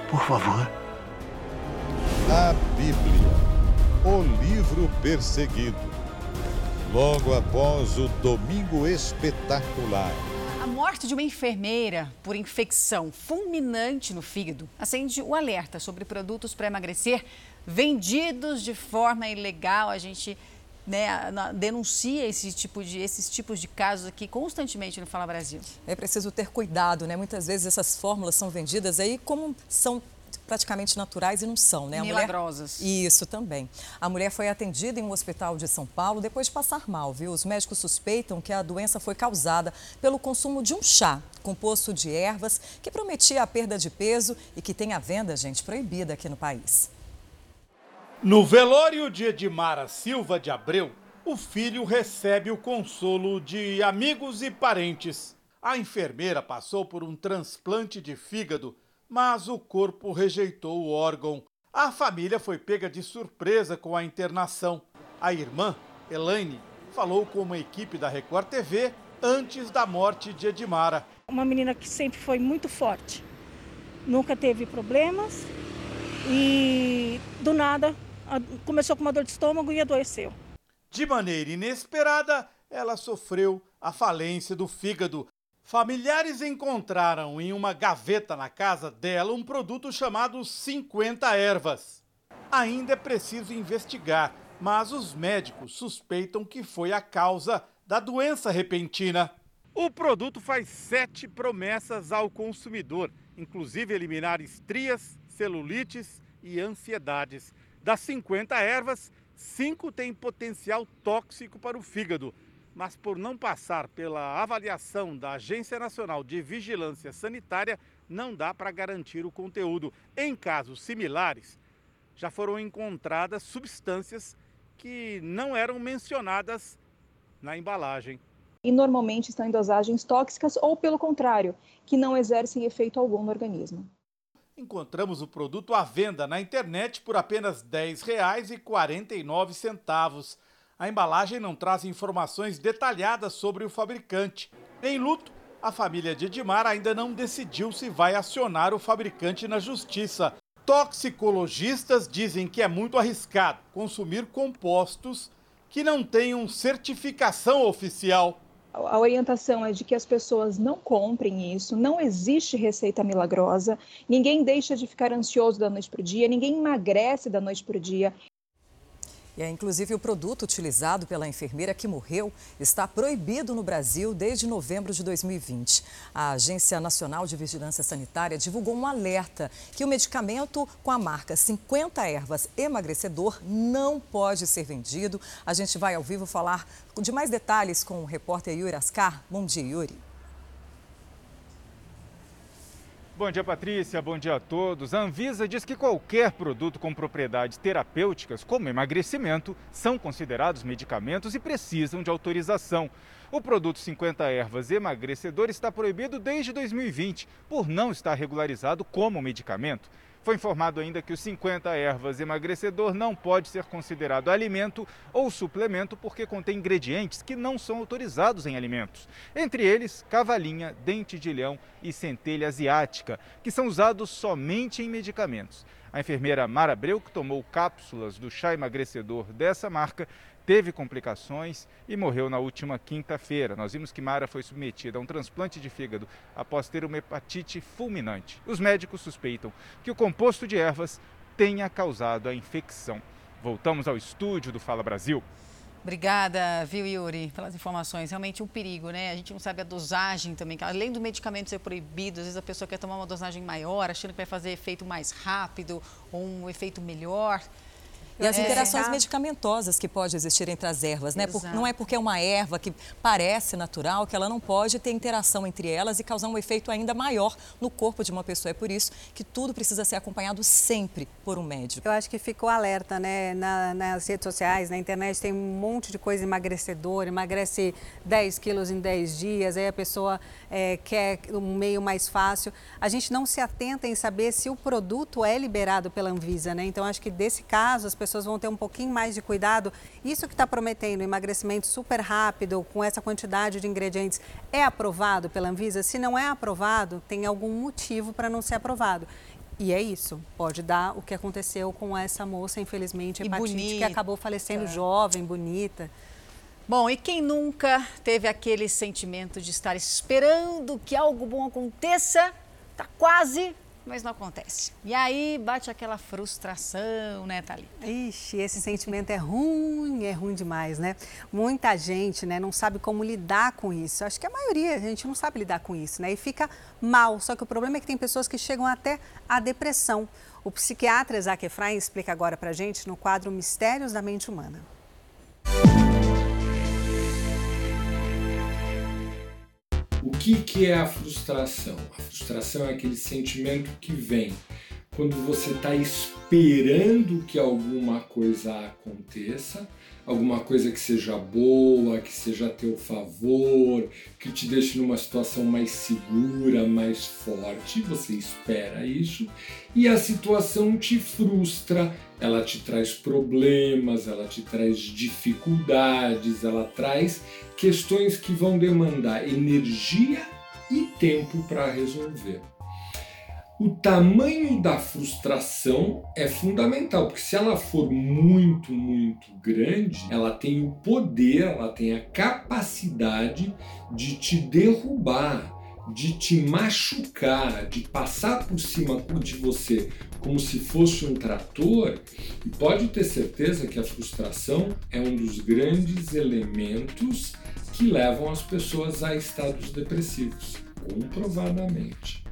por favor. A Bíblia, o livro perseguido. Logo após o Domingo Espetacular. A morte de uma enfermeira por infecção fulminante no fígado acende o alerta sobre produtos para emagrecer vendidos de forma ilegal. A gente né, denuncia esse tipo de, esses tipos de casos aqui constantemente no Fala Brasil. É preciso ter cuidado, né? Muitas vezes essas fórmulas são vendidas aí como são praticamente naturais e não são, né? A Milagrosas. Mulher... Isso também. A mulher foi atendida em um hospital de São Paulo depois de passar mal, viu? Os médicos suspeitam que a doença foi causada pelo consumo de um chá composto de ervas que prometia a perda de peso e que tem a venda, gente, proibida aqui no país. No velório de Edmara Silva de Abreu, o filho recebe o consolo de amigos e parentes. A enfermeira passou por um transplante de fígado mas o corpo rejeitou o órgão. A família foi pega de surpresa com a internação. A irmã, Elaine, falou com uma equipe da Record TV antes da morte de Edmara. Uma menina que sempre foi muito forte, nunca teve problemas e do nada começou com uma dor de estômago e adoeceu. De maneira inesperada, ela sofreu a falência do fígado. Familiares encontraram em uma gaveta na casa dela um produto chamado 50 ervas. Ainda é preciso investigar, mas os médicos suspeitam que foi a causa da doença repentina. O produto faz sete promessas ao consumidor, inclusive eliminar estrias, celulites e ansiedades. Das 50 ervas, cinco têm potencial tóxico para o fígado, mas por não passar pela avaliação da Agência Nacional de Vigilância Sanitária, não dá para garantir o conteúdo. Em casos similares, já foram encontradas substâncias que não eram mencionadas na embalagem. E normalmente estão em dosagens tóxicas ou, pelo contrário, que não exercem efeito algum no organismo. Encontramos o produto à venda na internet por apenas R$ 10,49. A embalagem não traz informações detalhadas sobre o fabricante. Em luto, a família de Edmar ainda não decidiu se vai acionar o fabricante na justiça. Toxicologistas dizem que é muito arriscado consumir compostos que não tenham certificação oficial a orientação é de que as pessoas não comprem isso, não existe receita milagrosa, ninguém deixa de ficar ansioso da noite para o dia, ninguém emagrece da noite para o dia. E é, inclusive o produto utilizado pela enfermeira que morreu está proibido no Brasil desde novembro de 2020. A Agência Nacional de Vigilância Sanitária divulgou um alerta que o medicamento com a marca 50 ervas emagrecedor não pode ser vendido. A gente vai ao vivo falar de mais detalhes com o repórter Yuri Ascar. Bom dia, Yuri. Bom dia, Patrícia. Bom dia a todos. A Anvisa diz que qualquer produto com propriedades terapêuticas, como emagrecimento, são considerados medicamentos e precisam de autorização. O produto 50 ervas emagrecedor está proibido desde 2020 por não estar regularizado como medicamento. Foi informado ainda que o 50 ervas emagrecedor não pode ser considerado alimento ou suplemento porque contém ingredientes que não são autorizados em alimentos. Entre eles, cavalinha, dente de leão e centelha asiática, que são usados somente em medicamentos. A enfermeira Mara Abreu, que tomou cápsulas do chá emagrecedor dessa marca, teve complicações e morreu na última quinta-feira. Nós vimos que Mara foi submetida a um transplante de fígado após ter uma hepatite fulminante. Os médicos suspeitam que o composto de ervas tenha causado a infecção. Voltamos ao estúdio do Fala Brasil. Obrigada, viu, Yuri, pelas informações. Realmente um perigo, né? A gente não sabe a dosagem também. Além do medicamento ser proibido, às vezes a pessoa quer tomar uma dosagem maior, achando que vai fazer efeito mais rápido ou um efeito melhor. E as é. interações medicamentosas que pode existir entre as ervas, né? Por, não é porque é uma erva que parece natural que ela não pode ter interação entre elas e causar um efeito ainda maior no corpo de uma pessoa. É por isso que tudo precisa ser acompanhado sempre por um médico. Eu acho que ficou alerta, né? Na, nas redes sociais, na internet, tem um monte de coisa emagrecedora, emagrece 10 quilos em 10 dias, aí a pessoa é, quer um meio mais fácil. A gente não se atenta em saber se o produto é liberado pela Anvisa, né? Então, acho que desse caso, as pessoas pessoas vão ter um pouquinho mais de cuidado. Isso que está prometendo emagrecimento super rápido, com essa quantidade de ingredientes, é aprovado pela Anvisa? Se não é aprovado, tem algum motivo para não ser aprovado. E é isso, pode dar o que aconteceu com essa moça, infelizmente, hepatite, que acabou falecendo jovem, bonita. Bom, e quem nunca teve aquele sentimento de estar esperando que algo bom aconteça, tá quase mas não acontece. E aí bate aquela frustração, né, Thalita? Ixi, esse sentimento é ruim, é ruim demais, né? Muita gente, né, não sabe como lidar com isso. Acho que a maioria, a gente não sabe lidar com isso, né? E fica mal. Só que o problema é que tem pessoas que chegam até a depressão. O psiquiatra Isaac Efraim explica agora pra gente no quadro Mistérios da Mente Humana. O que, que é a frustração? A frustração é aquele sentimento que vem quando você está esperando que alguma coisa aconteça, alguma coisa que seja boa, que seja a teu favor, que te deixe numa situação mais segura, mais forte, você espera isso e a situação te frustra, ela te traz problemas, ela te traz dificuldades, ela traz questões que vão demandar energia e tempo para resolver. O tamanho da frustração é fundamental, porque se ela for muito, muito grande, ela tem o poder, ela tem a capacidade de te derrubar, de te machucar, de passar por cima de você como se fosse um trator, e pode ter certeza que a frustração é um dos grandes elementos que levam as pessoas a estados depressivos, comprovadamente.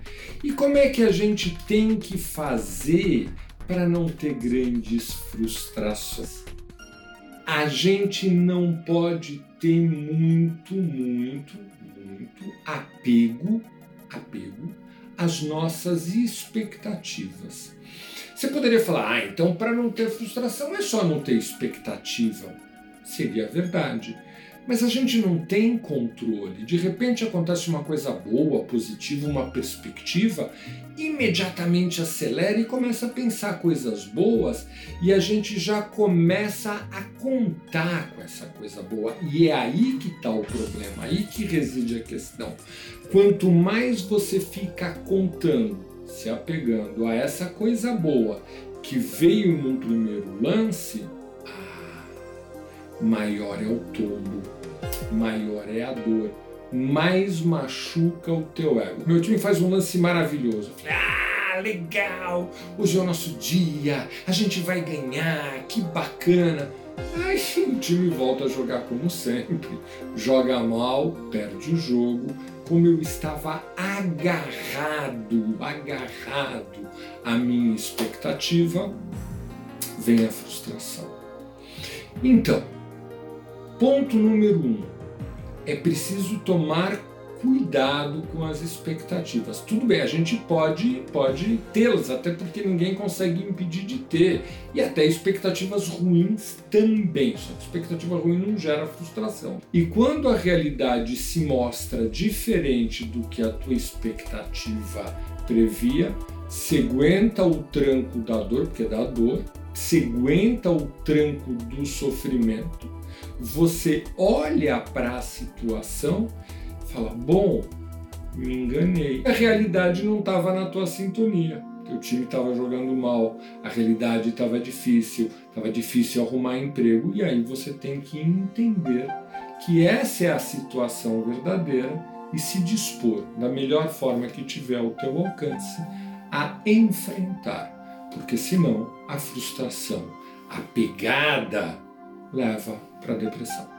E como é que a gente tem que fazer para não ter grandes frustrações? a gente não pode ter muito, muito, muito apego, apego às nossas expectativas. Você poderia falar, ah, então para não ter frustração é só não ter expectativa. Seria verdade. Mas a gente não tem controle. De repente acontece uma coisa boa, positiva, uma perspectiva, imediatamente acelera e começa a pensar coisas boas e a gente já começa a contar com essa coisa boa. E é aí que está o problema, aí que reside a questão. Quanto mais você fica contando, se apegando a essa coisa boa que veio no primeiro lance, maior é o tombo, maior é a dor, mais machuca o teu ego. Meu time faz um lance maravilhoso. Ah, legal! Hoje é o nosso dia, a gente vai ganhar, que bacana. Aí o time volta a jogar como sempre. Joga mal, perde o jogo, como eu estava agarrado, agarrado à minha expectativa, vem a frustração. Então, Ponto número um: é preciso tomar cuidado com as expectativas. Tudo bem, a gente pode, pode tê-las, até porque ninguém consegue impedir de ter. E até expectativas ruins também. Só que expectativa ruim não gera frustração. E quando a realidade se mostra diferente do que a tua expectativa previa, se aguenta o tranco da dor, porque dá dor, se aguenta o tranco do sofrimento você olha para a situação fala: bom, me enganei. A realidade não estava na tua sintonia. O time estava jogando mal, a realidade estava difícil, estava difícil arrumar emprego, e aí você tem que entender que essa é a situação verdadeira e se dispor da melhor forma que tiver ao teu alcance a enfrentar, porque senão a frustração, a pegada leva para a depressão.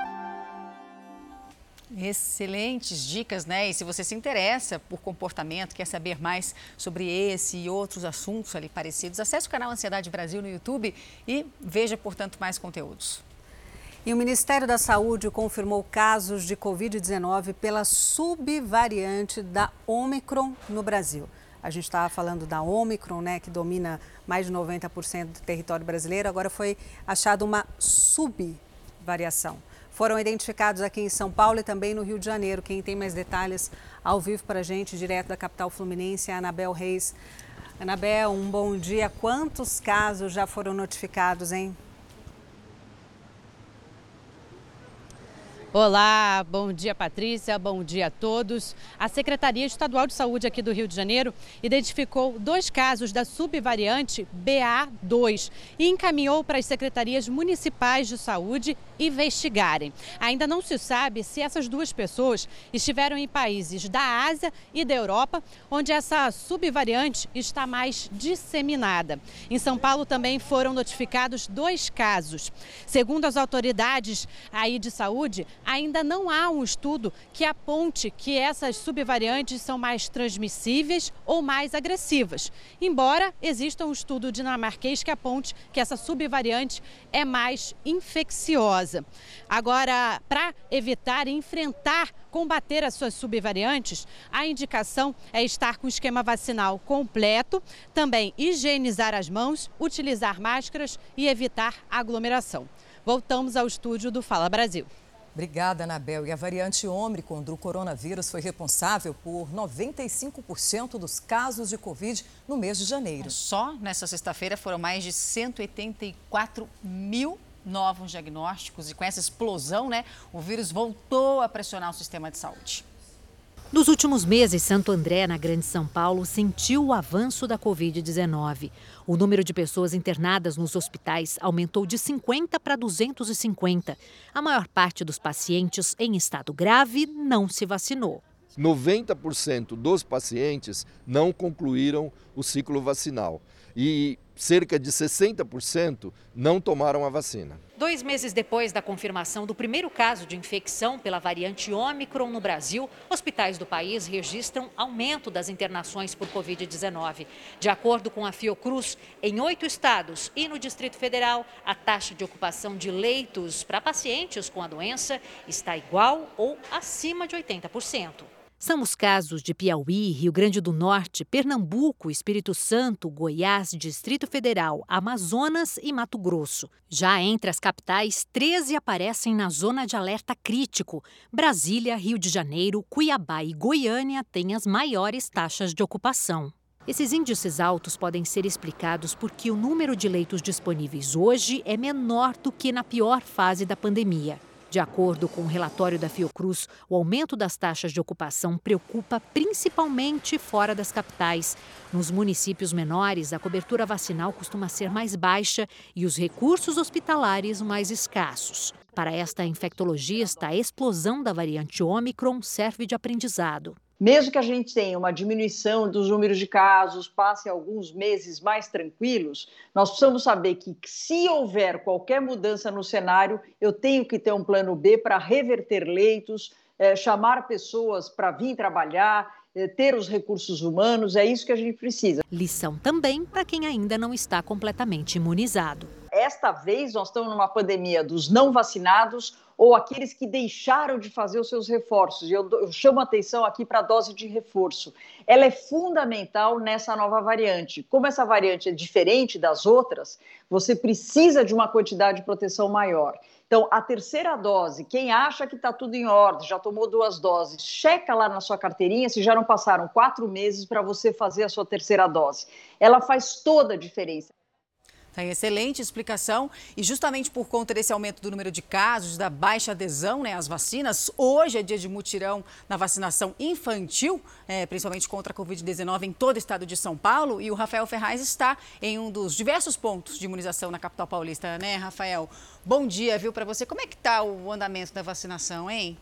Excelentes dicas, né? E se você se interessa por comportamento, quer saber mais sobre esse e outros assuntos ali parecidos, acesse o canal Ansiedade Brasil no YouTube e veja, portanto, mais conteúdos. E o Ministério da Saúde confirmou casos de Covid-19 pela subvariante da Omicron no Brasil. A gente estava falando da Omicron, né, que domina mais de 90% do território brasileiro. Agora foi achada uma subvariação. Foram identificados aqui em São Paulo e também no Rio de Janeiro. Quem tem mais detalhes ao vivo para a gente, direto da capital fluminense, é a Anabel Reis. Anabel, um bom dia. Quantos casos já foram notificados, hein? Olá, bom dia Patrícia, bom dia a todos. A Secretaria Estadual de Saúde aqui do Rio de Janeiro identificou dois casos da subvariante BA2 e encaminhou para as secretarias municipais de saúde investigarem. Ainda não se sabe se essas duas pessoas estiveram em países da Ásia e da Europa, onde essa subvariante está mais disseminada. Em São Paulo também foram notificados dois casos. Segundo as autoridades aí de saúde, ainda não há um estudo que aponte que essas subvariantes são mais transmissíveis ou mais agressivas, embora exista um estudo dinamarquês que aponte que essa subvariante é mais infecciosa. Agora, para evitar e enfrentar combater as suas subvariantes, a indicação é estar com o esquema vacinal completo, também higienizar as mãos, utilizar máscaras e evitar aglomeração. Voltamos ao estúdio do Fala Brasil. Obrigada, Anabel. E a variante Ômicron do coronavírus foi responsável por 95% dos casos de Covid no mês de janeiro. Só nessa sexta-feira foram mais de 184 mil novos diagnósticos e com essa explosão, né, o vírus voltou a pressionar o sistema de saúde. Nos últimos meses, Santo André, na Grande São Paulo, sentiu o avanço da Covid-19. O número de pessoas internadas nos hospitais aumentou de 50 para 250. A maior parte dos pacientes em estado grave não se vacinou. 90% dos pacientes não concluíram o ciclo vacinal. E cerca de 60% não tomaram a vacina. Dois meses depois da confirmação do primeiro caso de infecção pela variante Ômicron no Brasil, hospitais do país registram aumento das internações por Covid-19. De acordo com a Fiocruz, em oito estados e no Distrito Federal, a taxa de ocupação de leitos para pacientes com a doença está igual ou acima de 80%. São os casos de Piauí, Rio Grande do Norte, Pernambuco, Espírito Santo, Goiás, Distrito Federal, Amazonas e Mato Grosso. Já entre as capitais, 13 aparecem na zona de alerta crítico. Brasília, Rio de Janeiro, Cuiabá e Goiânia têm as maiores taxas de ocupação. Esses índices altos podem ser explicados porque o número de leitos disponíveis hoje é menor do que na pior fase da pandemia. De acordo com o relatório da Fiocruz, o aumento das taxas de ocupação preocupa principalmente fora das capitais. Nos municípios menores, a cobertura vacinal costuma ser mais baixa e os recursos hospitalares mais escassos. Para esta infectologista, a explosão da variante Omicron serve de aprendizado. Mesmo que a gente tenha uma diminuição dos números de casos, passe alguns meses mais tranquilos, nós precisamos saber que, se houver qualquer mudança no cenário, eu tenho que ter um plano B para reverter leitos, é, chamar pessoas para vir trabalhar, é, ter os recursos humanos, é isso que a gente precisa. Lição também para quem ainda não está completamente imunizado. Esta vez nós estamos numa pandemia dos não vacinados ou aqueles que deixaram de fazer os seus reforços. Eu, eu chamo atenção aqui para a dose de reforço. Ela é fundamental nessa nova variante. Como essa variante é diferente das outras, você precisa de uma quantidade de proteção maior. Então, a terceira dose, quem acha que está tudo em ordem, já tomou duas doses, checa lá na sua carteirinha se já não passaram quatro meses para você fazer a sua terceira dose. Ela faz toda a diferença. Tem excelente explicação. E justamente por conta desse aumento do número de casos, da baixa adesão né, às vacinas, hoje é dia de mutirão na vacinação infantil, é, principalmente contra a Covid-19 em todo o estado de São Paulo. E o Rafael Ferraz está em um dos diversos pontos de imunização na capital paulista, né, Rafael? Bom dia, viu, para você. Como é que está o andamento da vacinação, hein?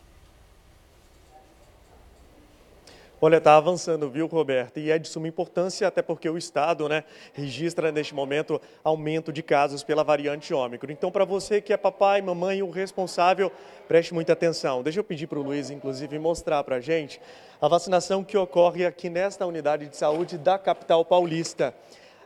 Olha, está avançando, viu, Roberto? E é de suma importância, até porque o Estado né, registra neste momento aumento de casos pela variante Ômicron. Então, para você que é papai, mamãe, o responsável, preste muita atenção. Deixa eu pedir para o Luiz, inclusive, mostrar para a gente a vacinação que ocorre aqui nesta unidade de saúde da capital paulista.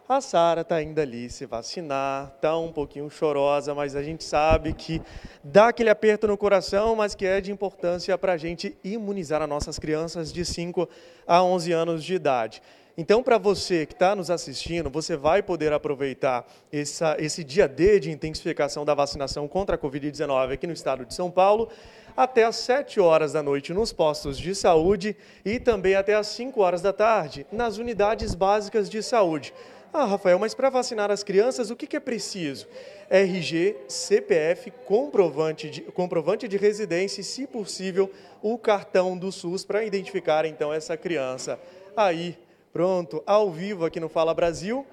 A Sara está ainda ali se vacinar, está um pouquinho chorosa, mas a gente sabe que dá aquele aperto no coração, mas que é de importância para a gente imunizar as nossas crianças de 5 a 11 anos de idade. Então, para você que está nos assistindo, você vai poder aproveitar essa, esse dia D de intensificação da vacinação contra a Covid-19 aqui no estado de São Paulo, até às 7 horas da noite nos postos de saúde e também até às 5 horas da tarde nas unidades básicas de saúde. Ah, Rafael, mas para vacinar as crianças, o que, que é preciso? RG, CPF, comprovante de, comprovante de residência e, se possível, o cartão do SUS para identificar então essa criança. Aí, pronto, ao vivo aqui no Fala Brasil,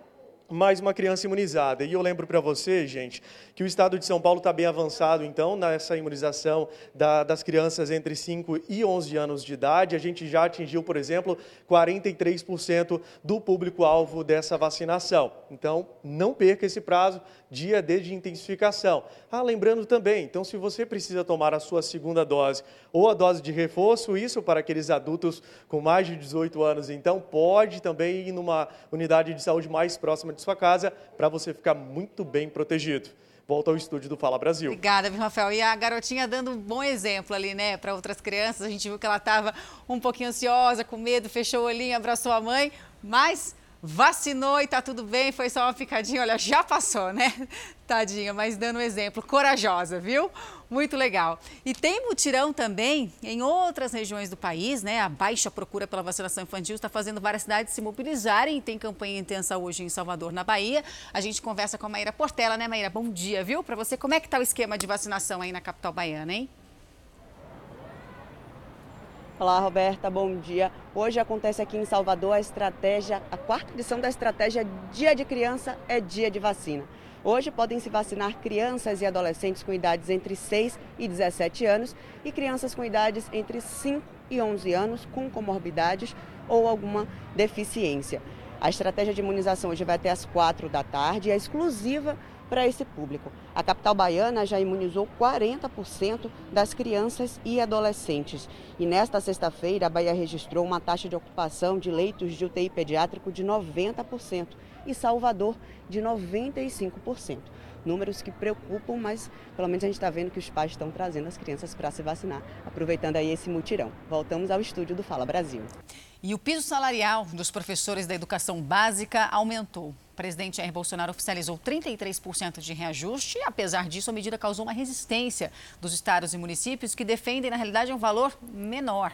mais uma criança imunizada. E eu lembro para você, gente, que o estado de São Paulo está bem avançado, então, nessa imunização da, das crianças entre 5 e 11 anos de idade. A gente já atingiu, por exemplo, 43% do público-alvo dessa vacinação. Então, não perca esse prazo, dia D de intensificação. Ah, lembrando também, então, se você precisa tomar a sua segunda dose ou a dose de reforço, isso para aqueles adultos com mais de 18 anos, então, pode também ir numa unidade de saúde mais próxima de sua casa para você ficar muito bem protegido. Volta ao estúdio do Fala Brasil. Obrigada, Rafael. E a garotinha dando um bom exemplo ali, né, para outras crianças. A gente viu que ela estava um pouquinho ansiosa, com medo, fechou o olhinho, abraçou a mãe, mas vacinou e tá tudo bem, foi só uma picadinha, olha, já passou, né? Tadinha, mas dando um exemplo, corajosa, viu? Muito legal. E tem mutirão também em outras regiões do país, né? A baixa procura pela vacinação infantil está fazendo várias cidades se mobilizarem. Tem campanha intensa hoje em Salvador, na Bahia. A gente conversa com a Maíra Portela, né, Maíra? Bom dia, viu? Para você, como é que tá o esquema de vacinação aí na capital baiana, hein? Olá, Roberta, bom dia. Hoje acontece aqui em Salvador a estratégia, a quarta edição da estratégia Dia de Criança é Dia de Vacina. Hoje podem se vacinar crianças e adolescentes com idades entre 6 e 17 anos e crianças com idades entre 5 e 11 anos com comorbidades ou alguma deficiência. A estratégia de imunização hoje vai até às quatro da tarde e é exclusiva para esse público. A capital baiana já imunizou 40% das crianças e adolescentes. E nesta sexta-feira, a Bahia registrou uma taxa de ocupação de leitos de UTI pediátrico de 90% e Salvador de 95%. Números que preocupam, mas pelo menos a gente está vendo que os pais estão trazendo as crianças para se vacinar, aproveitando aí esse mutirão. Voltamos ao estúdio do Fala Brasil. E o piso salarial dos professores da educação básica aumentou. O presidente Jair Bolsonaro oficializou 33% de reajuste. Apesar disso, a medida causou uma resistência dos estados e municípios que defendem, na realidade, um valor menor.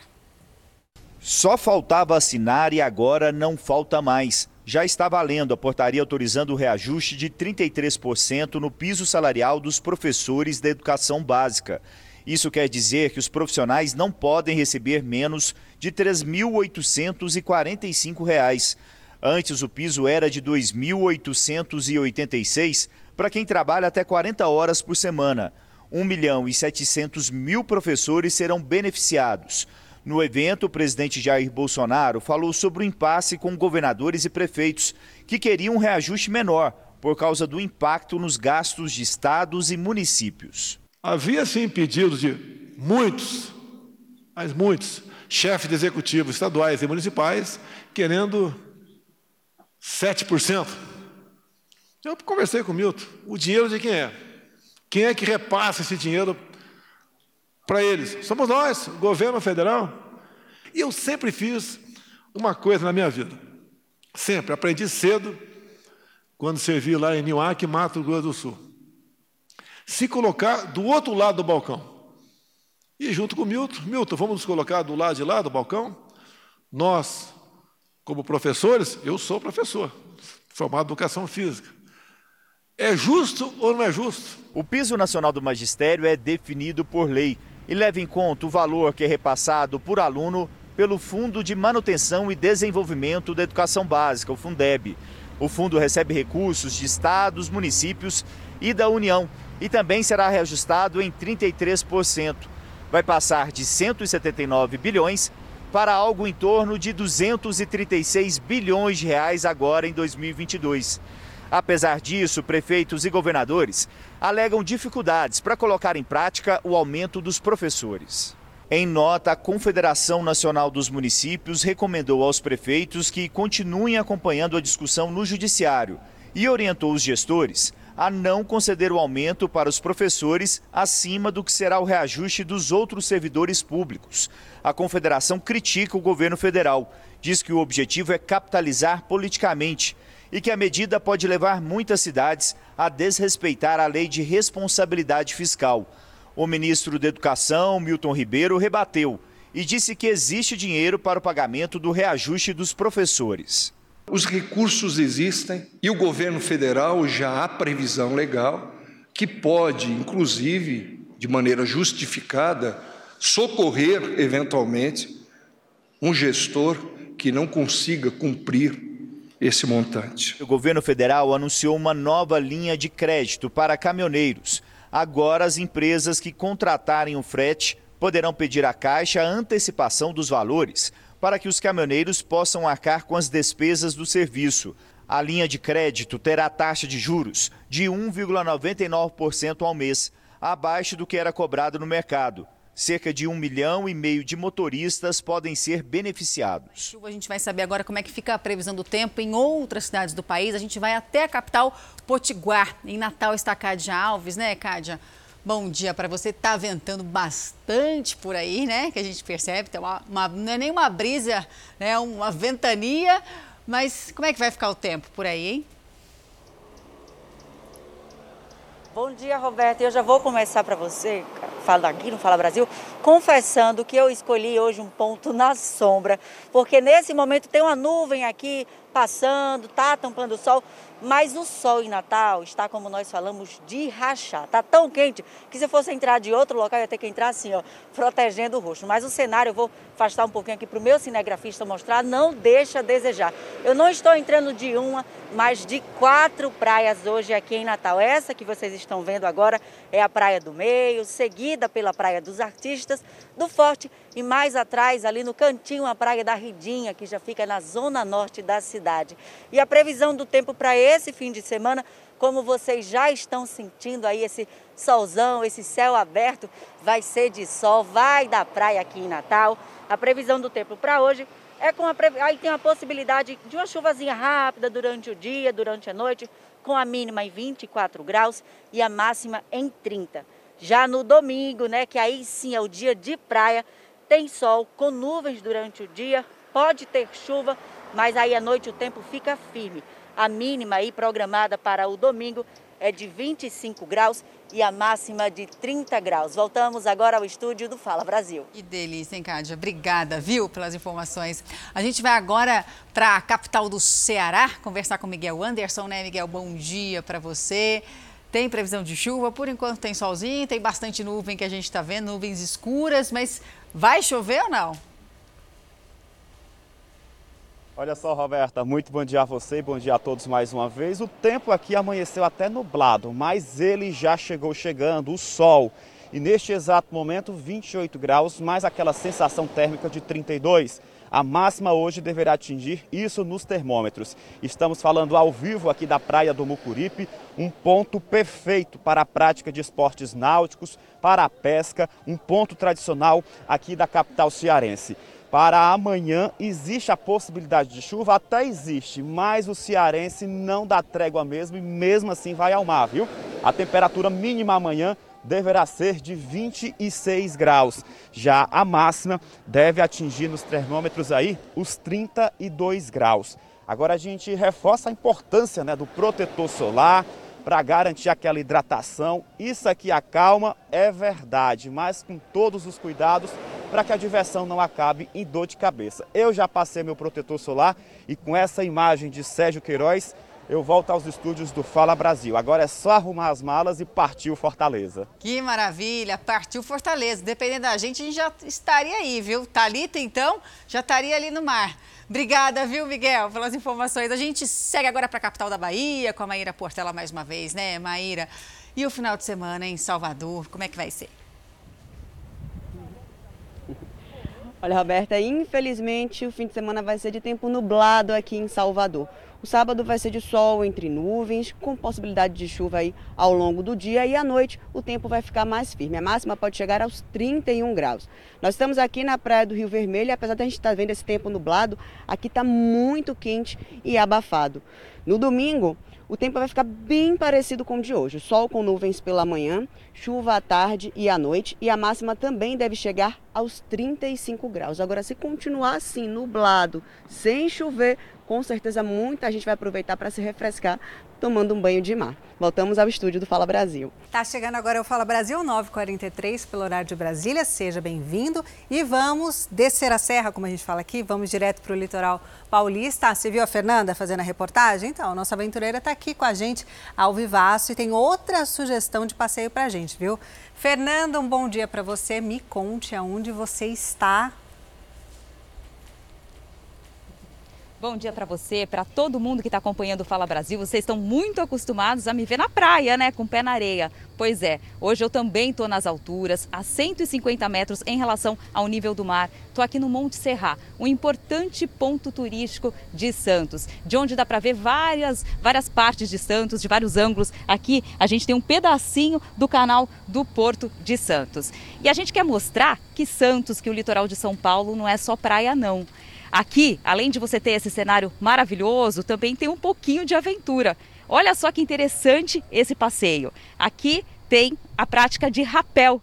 Só faltava assinar e agora não falta mais. Já está valendo a portaria autorizando o reajuste de 33% no piso salarial dos professores da educação básica. Isso quer dizer que os profissionais não podem receber menos de R$ 3.845. Antes, o piso era de R$ 2.886 para quem trabalha até 40 horas por semana. 1 milhão e 700 mil professores serão beneficiados. No evento, o presidente Jair Bolsonaro falou sobre o impasse com governadores e prefeitos, que queriam um reajuste menor por causa do impacto nos gastos de estados e municípios. Havia sim pedidos de muitos, mas muitos, chefes de executivos estaduais e municipais querendo 7%. Eu conversei com o Milton. O dinheiro de quem é? Quem é que repassa esse dinheiro para eles? Somos nós, governo federal. E eu sempre fiz uma coisa na minha vida. Sempre. Aprendi cedo, quando servi lá em Niuaque, Mato Grosso do Sul. Se colocar do outro lado do balcão. E junto com o Milton, Milton, vamos nos colocar do lado de lá do balcão? Nós, como professores, eu sou professor, formado em educação física. É justo ou não é justo? O piso nacional do magistério é definido por lei e leva em conta o valor que é repassado por aluno pelo Fundo de Manutenção e Desenvolvimento da Educação Básica, o Fundeb. O fundo recebe recursos de estados, municípios e da União e também será reajustado em 33%. Vai passar de 179 bilhões para algo em torno de 236 bilhões de reais agora em 2022. Apesar disso, prefeitos e governadores alegam dificuldades para colocar em prática o aumento dos professores. Em nota, a Confederação Nacional dos Municípios recomendou aos prefeitos que continuem acompanhando a discussão no Judiciário e orientou os gestores a não conceder o aumento para os professores acima do que será o reajuste dos outros servidores públicos. A confederação critica o governo federal, diz que o objetivo é capitalizar politicamente e que a medida pode levar muitas cidades a desrespeitar a lei de responsabilidade fiscal. O ministro da Educação, Milton Ribeiro, rebateu e disse que existe dinheiro para o pagamento do reajuste dos professores. Os recursos existem e o governo federal já há previsão legal que pode, inclusive, de maneira justificada, socorrer eventualmente um gestor que não consiga cumprir esse montante. O governo federal anunciou uma nova linha de crédito para caminhoneiros. Agora, as empresas que contratarem o frete poderão pedir à Caixa a antecipação dos valores para que os caminhoneiros possam arcar com as despesas do serviço. A linha de crédito terá taxa de juros de 1,99% ao mês, abaixo do que era cobrado no mercado. Cerca de um milhão e meio de motoristas podem ser beneficiados. A gente vai saber agora como é que fica a previsão do tempo em outras cidades do país. A gente vai até a capital Potiguar, em Natal está Cádia Alves, né, Cádia? Bom dia para você. Tá ventando bastante por aí, né? Que a gente percebe. Tem uma, uma, não é nem uma brisa, né? Uma ventania. Mas como é que vai ficar o tempo por aí, hein? Bom dia, Roberto. Eu já vou começar para você, fala aqui no Fala Brasil, confessando que eu escolhi hoje um ponto na sombra, porque nesse momento tem uma nuvem aqui passando, tá tampando o sol, Mas o sol em Natal está, como nós falamos, de rachar. Está tão quente que se fosse entrar de outro local, ia ter que entrar assim, ó, protegendo o rosto. Mas o cenário, eu vou afastar um pouquinho aqui para o meu cinegrafista mostrar, não deixa a desejar. Eu não estou entrando de uma, mas de quatro praias hoje aqui em Natal. Essa que vocês estão vendo agora é a Praia do Meio, seguida pela Praia dos Artistas, do Forte e mais atrás, ali no cantinho, a Praia da Ridinha, que já fica na zona norte da cidade. E a previsão do tempo para esse fim de semana, como vocês já estão sentindo aí esse solzão, esse céu aberto, vai ser de sol, vai da praia aqui em Natal. A previsão do tempo para hoje é com a aí tem a possibilidade de uma chuvazinha rápida durante o dia, durante a noite, com a mínima em 24 graus e a máxima em 30. Já no domingo, né, que aí sim é o dia de praia, tem sol com nuvens durante o dia, pode ter chuva, mas aí à noite o tempo fica firme. A mínima aí programada para o domingo é de 25 graus e a máxima de 30 graus. Voltamos agora ao estúdio do Fala Brasil. Que delícia, hein, Cádia? Obrigada, viu, pelas informações. A gente vai agora para a capital do Ceará conversar com Miguel Anderson, né, Miguel? Bom dia para você. Tem previsão de chuva, por enquanto tem solzinho, tem bastante nuvem que a gente está vendo, nuvens escuras, mas vai chover ou não? Olha só, Roberta, muito bom dia a você e bom dia a todos mais uma vez. O tempo aqui amanheceu até nublado, mas ele já chegou chegando, o sol. E neste exato momento, 28 graus, mais aquela sensação térmica de 32. A máxima hoje deverá atingir isso nos termômetros. Estamos falando ao vivo aqui da praia do Mucuripe, um ponto perfeito para a prática de esportes náuticos, para a pesca, um ponto tradicional aqui da capital cearense. Para amanhã existe a possibilidade de chuva, até existe, mas o cearense não dá trégua mesmo e mesmo assim vai ao mar, viu? A temperatura mínima amanhã deverá ser de 26 graus. Já a máxima deve atingir nos termômetros aí os 32 graus. Agora a gente reforça a importância né, do protetor solar, para garantir aquela hidratação. Isso aqui acalma, é verdade, mas com todos os cuidados para que a diversão não acabe em dor de cabeça. Eu já passei meu protetor solar e com essa imagem de Sérgio Queiroz, eu volto aos estúdios do Fala Brasil. Agora é só arrumar as malas e partiu Fortaleza. Que maravilha, partiu Fortaleza. Dependendo da gente, a gente já estaria aí, viu? Talita, então, já estaria ali no mar. Obrigada, viu, Miguel, pelas informações. A gente segue agora para a capital da Bahia, com a Maíra Portela mais uma vez, né, Maíra? E o final de semana em Salvador, como é que vai ser? Olha, Roberta, infelizmente o fim de semana vai ser de tempo nublado aqui em Salvador. O sábado vai ser de sol entre nuvens, com possibilidade de chuva aí ao longo do dia e à noite o tempo vai ficar mais firme. A máxima pode chegar aos 31 graus. Nós estamos aqui na praia do Rio Vermelho e apesar de a gente estar vendo esse tempo nublado, aqui está muito quente e abafado. No domingo, o tempo vai ficar bem parecido com o de hoje. Sol com nuvens pela manhã, chuva à tarde e à noite e a máxima também deve chegar aos 35 graus. Agora, se continuar assim, nublado, sem chover, com certeza muita gente vai aproveitar para se refrescar tomando um banho de mar. Voltamos ao estúdio do Fala Brasil. Tá chegando agora o Fala Brasil 943 pelo horário de Brasília. Seja bem-vindo e vamos descer a serra, como a gente fala aqui, vamos direto para o litoral paulista. Você viu a Fernanda fazendo a reportagem? Então, nossa aventureira está aqui com a gente ao vivaço e tem outra sugestão de passeio para a gente, viu? Fernanda, um bom dia para você. Me conte aonde você está Bom dia para você, para todo mundo que está acompanhando o Fala Brasil. Vocês estão muito acostumados a me ver na praia, né, com o pé na areia. Pois é, hoje eu também estou nas alturas, a 150 metros em relação ao nível do mar. Estou aqui no Monte Serra, um importante ponto turístico de Santos, de onde dá para ver várias, várias partes de Santos, de vários ângulos. Aqui a gente tem um pedacinho do canal do Porto de Santos. E a gente quer mostrar que Santos, que o litoral de São Paulo não é só praia não. Aqui, além de você ter esse cenário maravilhoso, também tem um pouquinho de aventura. Olha só que interessante esse passeio. Aqui tem a prática de rapel.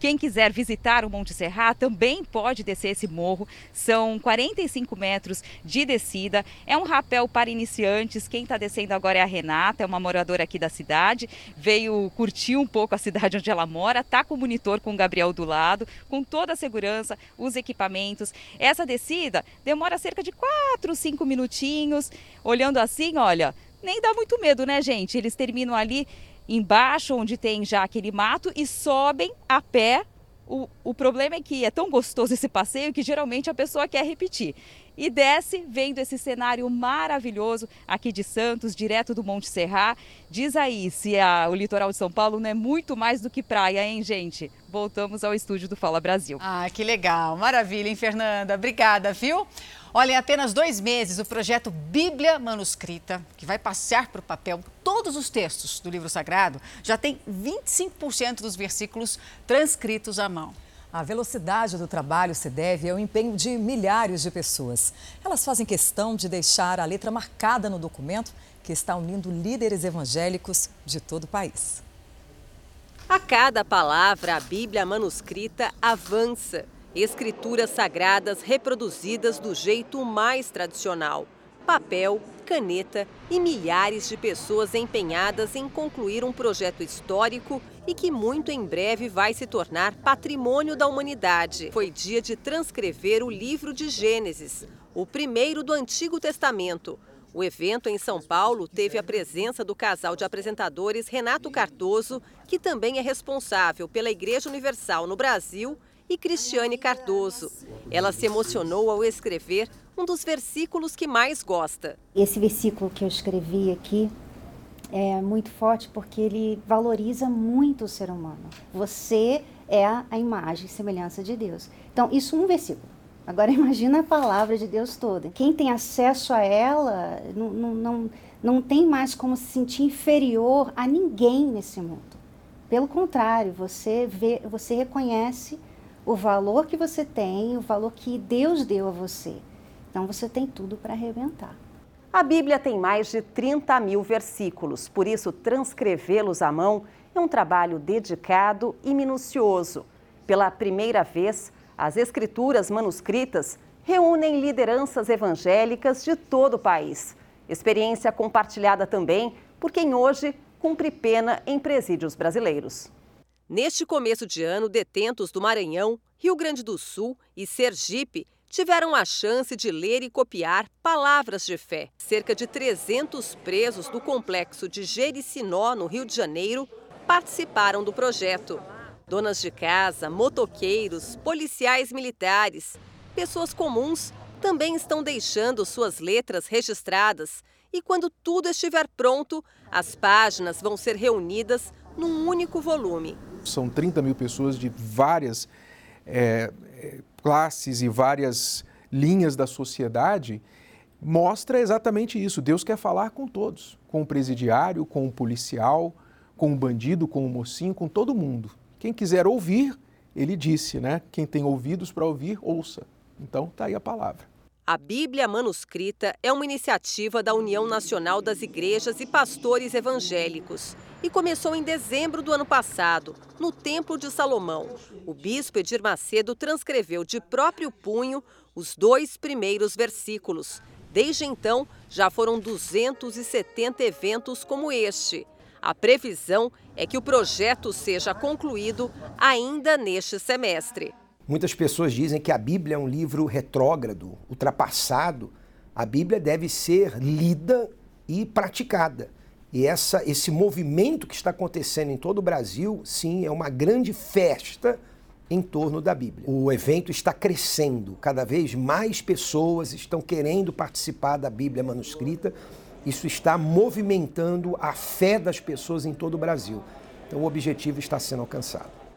Quem quiser visitar o Monte Serra também pode descer esse morro. São 45 metros de descida. É um rapel para iniciantes. Quem está descendo agora é a Renata, é uma moradora aqui da cidade. Veio curtir um pouco a cidade onde ela mora. Está com o monitor com o Gabriel do lado, com toda a segurança, os equipamentos. Essa descida demora cerca de 4, 5 minutinhos. Olhando assim, olha, nem dá muito medo, né, gente? Eles terminam ali embaixo, onde tem já aquele mato, e sobem a pé. O, o problema é que é tão gostoso esse passeio que geralmente a pessoa quer repetir. E desce vendo esse cenário maravilhoso aqui de Santos, direto do Monte Serra. Diz aí se a, o litoral de São Paulo não é muito mais do que praia, hein, gente? Voltamos ao estúdio do Fala Brasil. Ah, que legal. Maravilha, hein, Fernanda? Obrigada, viu? Olha, em apenas dois meses, o projeto Bíblia Manuscrita, que vai passear para o papel todos os textos do livro sagrado, já tem 25% dos versículos transcritos à mão. A velocidade do trabalho se deve ao empenho de milhares de pessoas. Elas fazem questão de deixar a letra marcada no documento que está unindo líderes evangélicos de todo o país. A cada palavra, a Bíblia manuscrita avança escrituras sagradas reproduzidas do jeito mais tradicional. Papel, caneta e milhares de pessoas empenhadas em concluir um projeto histórico e que muito em breve vai se tornar patrimônio da humanidade. Foi dia de transcrever o livro de Gênesis, o primeiro do Antigo Testamento. O evento em São Paulo teve a presença do casal de apresentadores Renato Cardoso, que também é responsável pela Igreja Universal no Brasil e Cristiane Cardoso. Ela se emocionou ao escrever um dos versículos que mais gosta. Esse versículo que eu escrevi aqui é muito forte porque ele valoriza muito o ser humano. Você é a imagem e semelhança de Deus. Então, isso um versículo. Agora imagina a palavra de Deus toda. Quem tem acesso a ela não, não, não, não tem mais como se sentir inferior a ninguém nesse mundo. Pelo contrário, você vê, você reconhece o valor que você tem, o valor que Deus deu a você. Então você tem tudo para arrebentar. A Bíblia tem mais de 30 mil versículos, por isso transcrevê-los à mão é um trabalho dedicado e minucioso. Pela primeira vez, as escrituras manuscritas reúnem lideranças evangélicas de todo o país. Experiência compartilhada também por quem hoje cumpre pena em presídios brasileiros. Neste começo de ano, detentos do Maranhão, Rio Grande do Sul e Sergipe tiveram a chance de ler e copiar palavras de fé. Cerca de 300 presos do complexo de Jericinó, no Rio de Janeiro, participaram do projeto. Donas de casa, motoqueiros, policiais militares, pessoas comuns também estão deixando suas letras registradas e quando tudo estiver pronto, as páginas vão ser reunidas num único volume. São 30 mil pessoas de várias é, classes e várias linhas da sociedade. Mostra exatamente isso. Deus quer falar com todos, com o presidiário, com o policial, com o bandido, com o mocinho, com todo mundo. Quem quiser ouvir, ele disse, né? Quem tem ouvidos para ouvir, ouça. Então, está aí a palavra. A Bíblia Manuscrita é uma iniciativa da União Nacional das Igrejas e Pastores Evangélicos e começou em dezembro do ano passado, no Templo de Salomão. O bispo Edir Macedo transcreveu de próprio punho os dois primeiros versículos. Desde então, já foram 270 eventos como este. A previsão é que o projeto seja concluído ainda neste semestre. Muitas pessoas dizem que a Bíblia é um livro retrógrado, ultrapassado. A Bíblia deve ser lida e praticada. E essa, esse movimento que está acontecendo em todo o Brasil, sim, é uma grande festa em torno da Bíblia. O evento está crescendo, cada vez mais pessoas estão querendo participar da Bíblia manuscrita. Isso está movimentando a fé das pessoas em todo o Brasil. Então, o objetivo está sendo alcançado.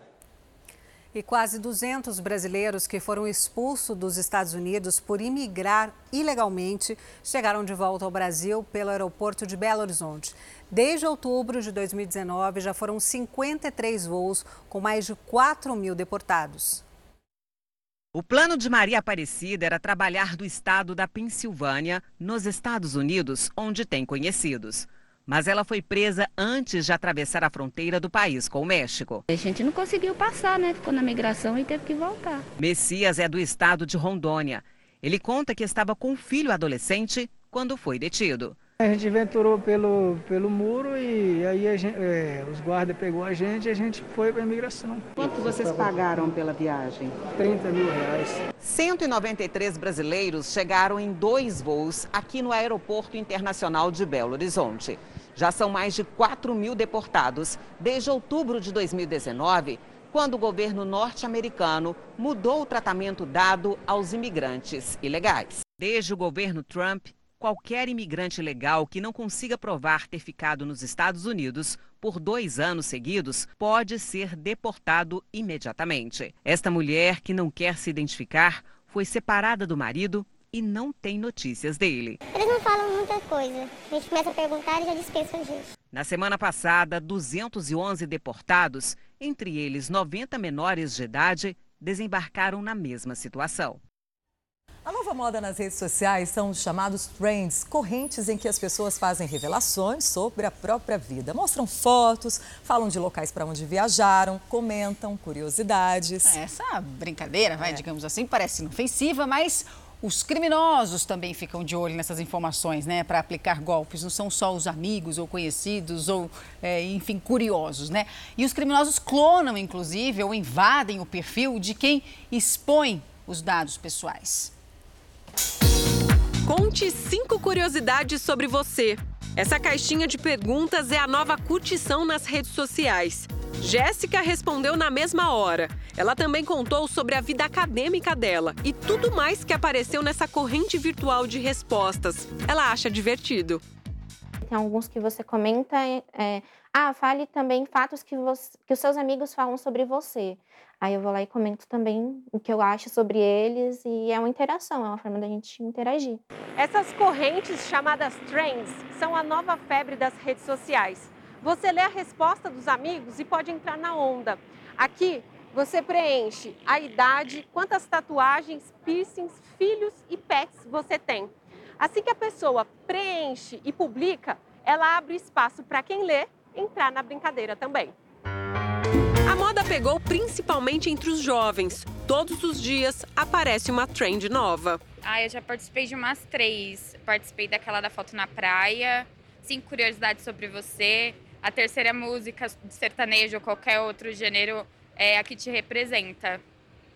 E quase 200 brasileiros que foram expulsos dos Estados Unidos por imigrar ilegalmente chegaram de volta ao Brasil pelo aeroporto de Belo Horizonte. Desde outubro de 2019, já foram 53 voos com mais de 4 mil deportados. O plano de Maria Aparecida era trabalhar do estado da Pensilvânia, nos Estados Unidos, onde tem conhecidos mas ela foi presa antes de atravessar a fronteira do país com o México. A gente não conseguiu passar, né? Ficou na migração e teve que voltar. Messias é do estado de Rondônia. Ele conta que estava com um filho adolescente quando foi detido. A gente aventurou pelo, pelo muro e aí gente, é, os guardas pegou a gente e a gente foi para a imigração. Quanto vocês pagaram pela viagem? 30 mil reais. 193 brasileiros chegaram em dois voos aqui no Aeroporto Internacional de Belo Horizonte. Já são mais de 4 mil deportados desde outubro de 2019, quando o governo norte-americano mudou o tratamento dado aos imigrantes ilegais. Desde o governo Trump, qualquer imigrante legal que não consiga provar ter ficado nos Estados Unidos por dois anos seguidos pode ser deportado imediatamente. Esta mulher, que não quer se identificar, foi separada do marido e não tem notícias dele. Eles não falam muita coisa. A gente começa a perguntar e já dispensa a gente. Na semana passada, 211 deportados, entre eles 90 menores de idade, desembarcaram na mesma situação. A nova moda nas redes sociais são os chamados trends, correntes em que as pessoas fazem revelações sobre a própria vida. Mostram fotos, falam de locais para onde viajaram, comentam curiosidades. Essa brincadeira, vai, é. digamos assim, parece inofensiva, mas os criminosos também ficam de olho nessas informações, né, para aplicar golpes. Não são só os amigos ou conhecidos ou, é, enfim, curiosos, né? E os criminosos clonam, inclusive, ou invadem o perfil de quem expõe os dados pessoais. Conte cinco curiosidades sobre você. Essa caixinha de perguntas é a nova curtição nas redes sociais. Jéssica respondeu na mesma hora. Ela também contou sobre a vida acadêmica dela e tudo mais que apareceu nessa corrente virtual de respostas. Ela acha divertido. Tem alguns que você comenta. É, ah, fale também fatos que, você, que os seus amigos falam sobre você. Aí eu vou lá e comento também o que eu acho sobre eles e é uma interação, é uma forma da gente interagir. Essas correntes chamadas trends são a nova febre das redes sociais. Você lê a resposta dos amigos e pode entrar na onda. Aqui você preenche a idade, quantas tatuagens, piercings, filhos e pets você tem. Assim que a pessoa preenche e publica, ela abre espaço para quem lê entrar na brincadeira também. A moda pegou principalmente entre os jovens. Todos os dias aparece uma trend nova. Ah, eu já participei de umas três. Participei daquela da foto na praia, cinco curiosidades sobre você. A terceira música de sertanejo ou qualquer outro gênero é a que te representa.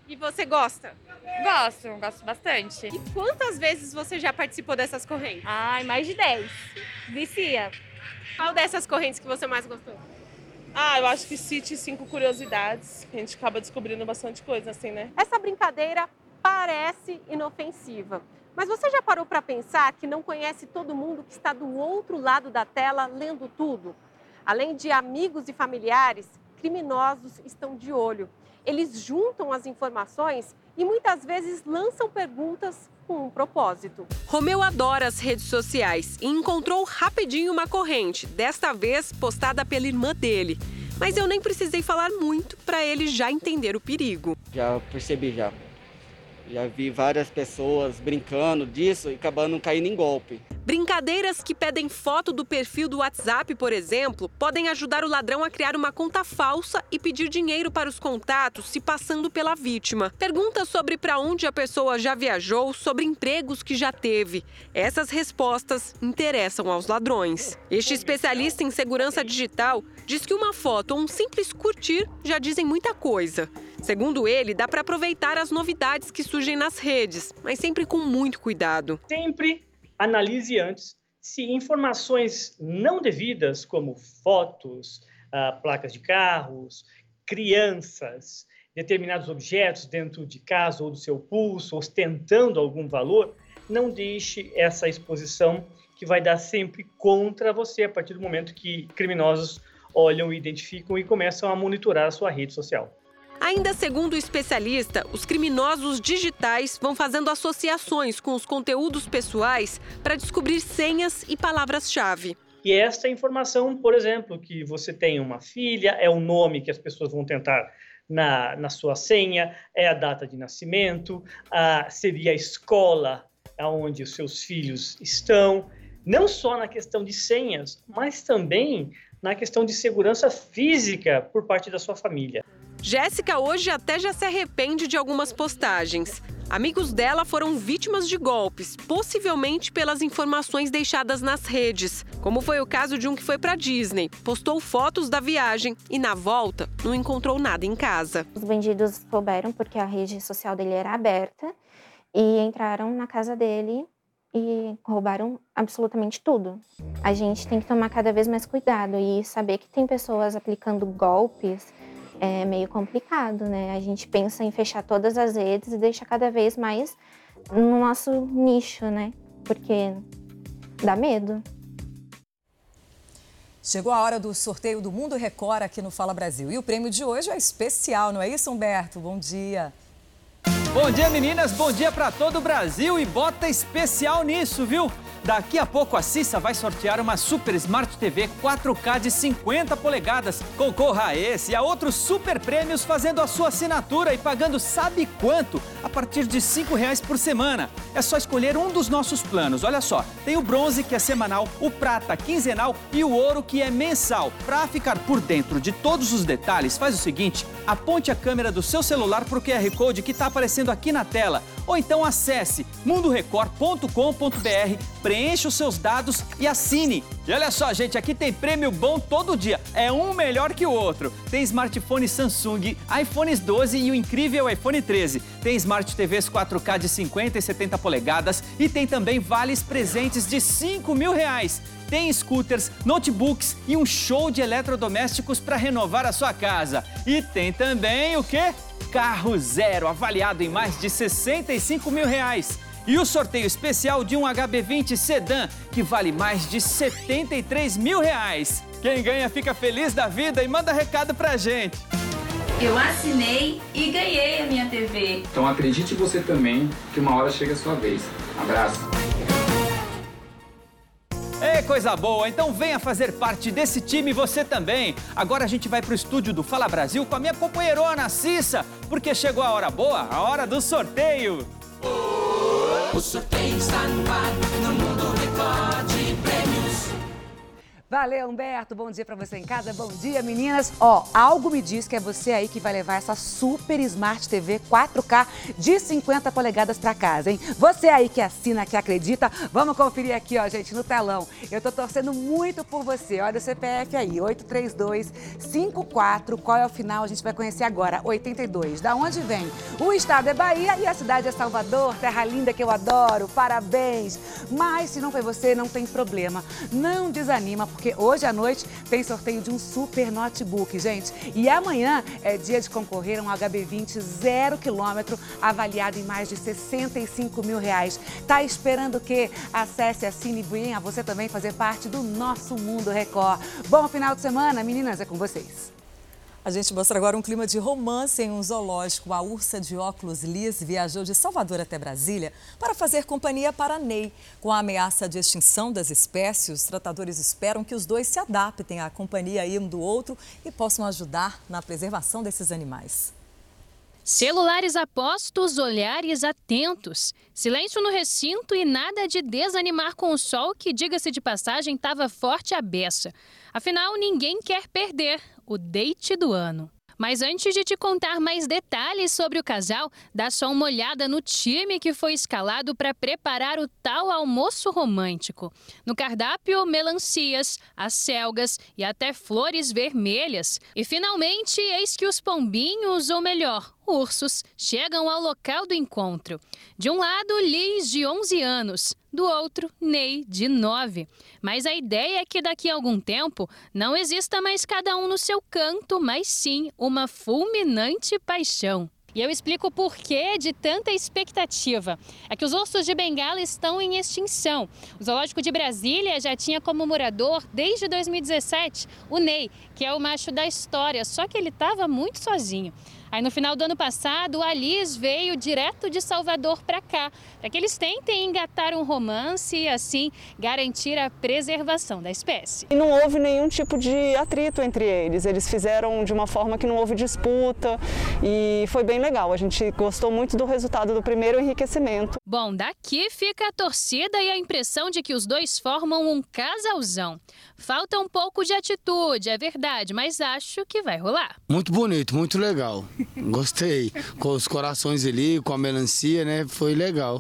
E você gosta? Gosto, gosto bastante. E quantas vezes você já participou dessas correntes? Ai, mais de 10. Vicia. Qual dessas correntes que você mais gostou? Ah, eu acho que cite cinco curiosidades, a gente acaba descobrindo bastante coisa, assim, né? Essa brincadeira parece inofensiva. Mas você já parou para pensar que não conhece todo mundo que está do outro lado da tela lendo tudo? Além de amigos e familiares, criminosos estão de olho. Eles juntam as informações e muitas vezes lançam perguntas com um propósito. Romeu adora as redes sociais e encontrou rapidinho uma corrente, desta vez postada pela irmã dele. Mas eu nem precisei falar muito para ele já entender o perigo. Já percebi já. Já vi várias pessoas brincando disso e acabando caindo em golpe. Brincadeiras que pedem foto do perfil do WhatsApp, por exemplo, podem ajudar o ladrão a criar uma conta falsa e pedir dinheiro para os contatos se passando pela vítima. Perguntas sobre para onde a pessoa já viajou, sobre empregos que já teve. Essas respostas interessam aos ladrões. Este especialista em segurança digital diz que uma foto ou um simples curtir já dizem muita coisa. Segundo ele, dá para aproveitar as novidades que surgem nas redes, mas sempre com muito cuidado. Sempre analise antes se informações não devidas, como fotos, uh, placas de carros, crianças, determinados objetos dentro de casa ou do seu pulso, ostentando algum valor, não deixe essa exposição que vai dar sempre contra você a partir do momento que criminosos olham, identificam e começam a monitorar a sua rede social. Ainda segundo o especialista, os criminosos digitais vão fazendo associações com os conteúdos pessoais para descobrir senhas e palavras-chave. E esta informação, por exemplo, que você tem uma filha, é o nome que as pessoas vão tentar na, na sua senha, é a data de nascimento, a, seria a escola onde os seus filhos estão, não só na questão de senhas, mas também na questão de segurança física por parte da sua família. Jéssica hoje até já se arrepende de algumas postagens. Amigos dela foram vítimas de golpes, possivelmente pelas informações deixadas nas redes, como foi o caso de um que foi para Disney, postou fotos da viagem e na volta não encontrou nada em casa. Os bandidos souberam porque a rede social dele era aberta e entraram na casa dele e roubaram absolutamente tudo. A gente tem que tomar cada vez mais cuidado e saber que tem pessoas aplicando golpes é meio complicado, né? A gente pensa em fechar todas as redes e deixar cada vez mais no nosso nicho, né? Porque dá medo. Chegou a hora do sorteio do Mundo Record aqui no Fala Brasil. E o prêmio de hoje é especial, não é isso, Humberto? Bom dia. Bom dia, meninas. Bom dia para todo o Brasil e bota especial nisso, viu? Daqui a pouco a Cissa vai sortear uma Super Smart TV 4K de 50 polegadas. Concorra a esse e a outros super prêmios fazendo a sua assinatura e pagando sabe quanto? A partir de R$ reais por semana. É só escolher um dos nossos planos. Olha só, tem o bronze que é semanal, o prata quinzenal e o ouro que é mensal. Para ficar por dentro de todos os detalhes, faz o seguinte, aponte a câmera do seu celular para o QR Code que está aparecendo aqui na tela. Ou então acesse mundorecord.com.br, preencha os seus dados e assine. E olha só, gente, aqui tem prêmio bom todo dia. É um melhor que o outro. Tem smartphone Samsung, iPhones 12 e o incrível iPhone 13. Tem Smart TVs 4K de 50 e 70 polegadas e tem também vales presentes de 5 mil reais. Tem scooters, notebooks e um show de eletrodomésticos para renovar a sua casa. E tem também o quê? Carro zero, avaliado em mais de 65 mil reais. E o sorteio especial de um HB20 Sedan, que vale mais de 73 mil reais. Quem ganha fica feliz da vida e manda recado pra gente. Eu assinei e ganhei a minha TV. Então acredite você também que uma hora chega a sua vez. Abraço. É coisa boa, então venha fazer parte desse time você também. Agora a gente vai pro estúdio do Fala Brasil com a minha companheirona Cissa, porque chegou a hora boa, a hora do sorteio. O sorteio está no ar, Valeu, Humberto. Bom dia para você em casa. Bom dia, meninas. Ó, algo me diz que é você aí que vai levar essa super Smart TV 4K de 50 polegadas para casa, hein? Você aí que assina, que acredita, vamos conferir aqui, ó, gente, no telão. Eu tô torcendo muito por você. Olha o CPF aí, 83254. Qual é o final? A gente vai conhecer agora. 82. Da onde vem? O estado é Bahia e a cidade é Salvador, terra linda que eu adoro. Parabéns. Mas se não foi você, não tem problema. Não desanima porque hoje à noite tem sorteio de um super notebook, gente. E amanhã é dia de concorrer a um HB20 zero quilômetro, avaliado em mais de 65 mil reais. Tá esperando o quê? Acesse a Cine a você também fazer parte do nosso Mundo Record. Bom final de semana, meninas, é com vocês. A gente mostra agora um clima de romance em um zoológico. A ursa de óculos lis viajou de Salvador até Brasília para fazer companhia para Ney. Com a ameaça de extinção das espécies, os tratadores esperam que os dois se adaptem à companhia um do outro e possam ajudar na preservação desses animais. Celulares apostos, olhares atentos. Silêncio no recinto e nada de desanimar com o sol, que, diga-se de passagem, estava forte a beça. Afinal, ninguém quer perder o date do ano. Mas antes de te contar mais detalhes sobre o casal, dá só uma olhada no time que foi escalado para preparar o tal almoço romântico. No cardápio, melancias, acelgas e até flores vermelhas. E finalmente, eis que os pombinhos, ou melhor, ursos, chegam ao local do encontro. De um lado, Liz, de 11 anos do outro, Ney, de 9. Mas a ideia é que daqui a algum tempo não exista mais cada um no seu canto, mas sim uma fulminante paixão. E eu explico o porquê de tanta expectativa. É que os ursos de Bengala estão em extinção. O Zoológico de Brasília já tinha como morador, desde 2017, o Ney, que é o macho da história, só que ele estava muito sozinho. Aí no final do ano passado, a Liz veio direto de Salvador para cá, para que eles tentem engatar um romance e assim garantir a preservação da espécie. E não houve nenhum tipo de atrito entre eles. Eles fizeram de uma forma que não houve disputa e foi bem legal. A gente gostou muito do resultado do primeiro enriquecimento. Bom, daqui fica a torcida e a impressão de que os dois formam um casalzão. Falta um pouco de atitude, é verdade, mas acho que vai rolar. Muito bonito, muito legal. Gostei. com os corações ali, com a melancia, né? Foi legal.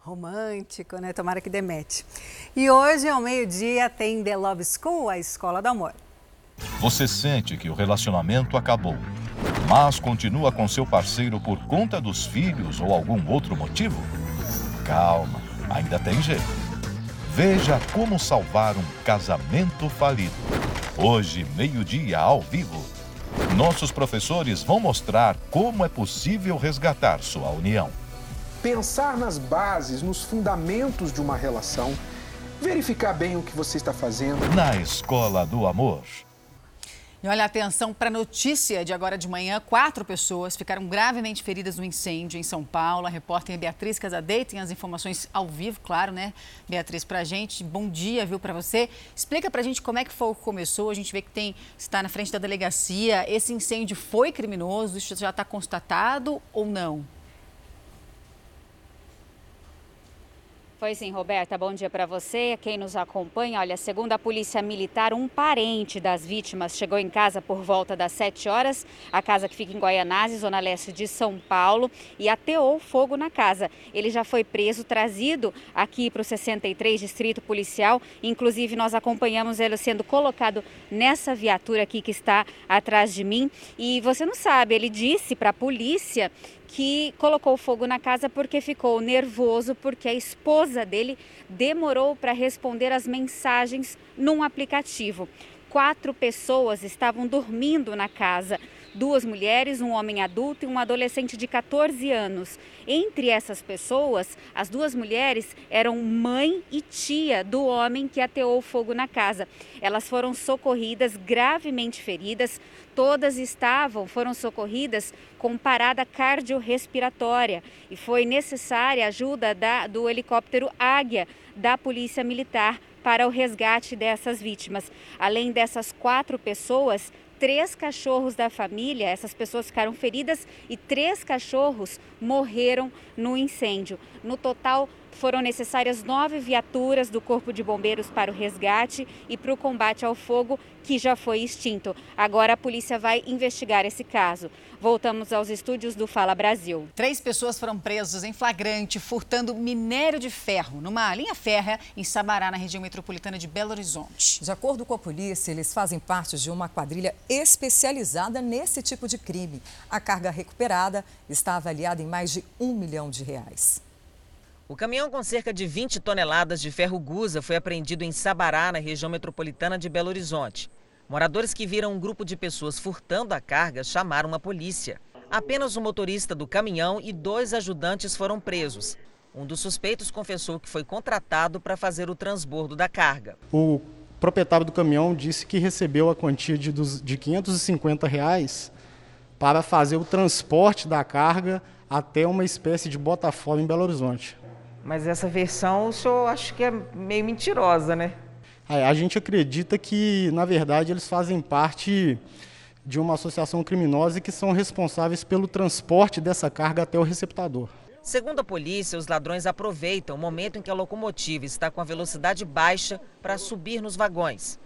Romântico, né? Tomara que demete. E hoje, ao meio-dia, tem The Love School, a escola do amor. Você sente que o relacionamento acabou, mas continua com seu parceiro por conta dos filhos ou algum outro motivo? Calma, ainda tem jeito. Veja como salvar um casamento falido. Hoje, meio-dia, ao vivo. Nossos professores vão mostrar como é possível resgatar sua união. Pensar nas bases, nos fundamentos de uma relação, verificar bem o que você está fazendo. Na Escola do Amor. E olha, atenção para a notícia de agora de manhã. Quatro pessoas ficaram gravemente feridas no incêndio em São Paulo. A repórter Beatriz Casadei tem as informações ao vivo, claro, né? Beatriz, para a gente, bom dia, viu, para você. Explica para a gente como é que foi que começou. A gente vê que tem está na frente da delegacia. Esse incêndio foi criminoso? Isso já está constatado ou não? Foi sim, Roberta. Bom dia para você. Quem nos acompanha, olha, segundo a Polícia Militar, um parente das vítimas chegou em casa por volta das 7 horas, a casa que fica em Guaianazes, zona leste de São Paulo, e ateou fogo na casa. Ele já foi preso, trazido aqui para o 63 Distrito Policial. Inclusive, nós acompanhamos ele sendo colocado nessa viatura aqui que está atrás de mim. E você não sabe, ele disse para a polícia que colocou fogo na casa porque ficou nervoso porque a esposa dele demorou para responder as mensagens num aplicativo. Quatro pessoas estavam dormindo na casa duas mulheres, um homem adulto e um adolescente de 14 anos. Entre essas pessoas, as duas mulheres eram mãe e tia do homem que ateou fogo na casa. Elas foram socorridas gravemente feridas. Todas estavam, foram socorridas com parada cardiorrespiratória e foi necessária a ajuda da, do helicóptero Águia da Polícia Militar para o resgate dessas vítimas. Além dessas quatro pessoas, três cachorros da família, essas pessoas ficaram feridas e três cachorros morreram no incêndio. No total, foram necessárias nove viaturas do Corpo de Bombeiros para o resgate e para o combate ao fogo, que já foi extinto. Agora a polícia vai investigar esse caso. Voltamos aos estúdios do Fala Brasil. Três pessoas foram presas em flagrante furtando minério de ferro numa linha férrea em Sabará, na região metropolitana de Belo Horizonte. De acordo com a polícia, eles fazem parte de uma quadrilha especializada nesse tipo de crime. A carga recuperada está avaliada em mais de um milhão de reais. O caminhão com cerca de 20 toneladas de ferro gusa foi apreendido em Sabará, na região metropolitana de Belo Horizonte. Moradores que viram um grupo de pessoas furtando a carga chamaram a polícia. Apenas o motorista do caminhão e dois ajudantes foram presos. Um dos suspeitos confessou que foi contratado para fazer o transbordo da carga. O proprietário do caminhão disse que recebeu a quantia de, de 550 reais para fazer o transporte da carga até uma espécie de Botafogo em Belo Horizonte. Mas essa versão o senhor acho que é meio mentirosa, né? É, a gente acredita que, na verdade, eles fazem parte de uma associação criminosa e que são responsáveis pelo transporte dessa carga até o receptador. Segundo a polícia, os ladrões aproveitam o momento em que a locomotiva está com a velocidade baixa para subir nos vagões.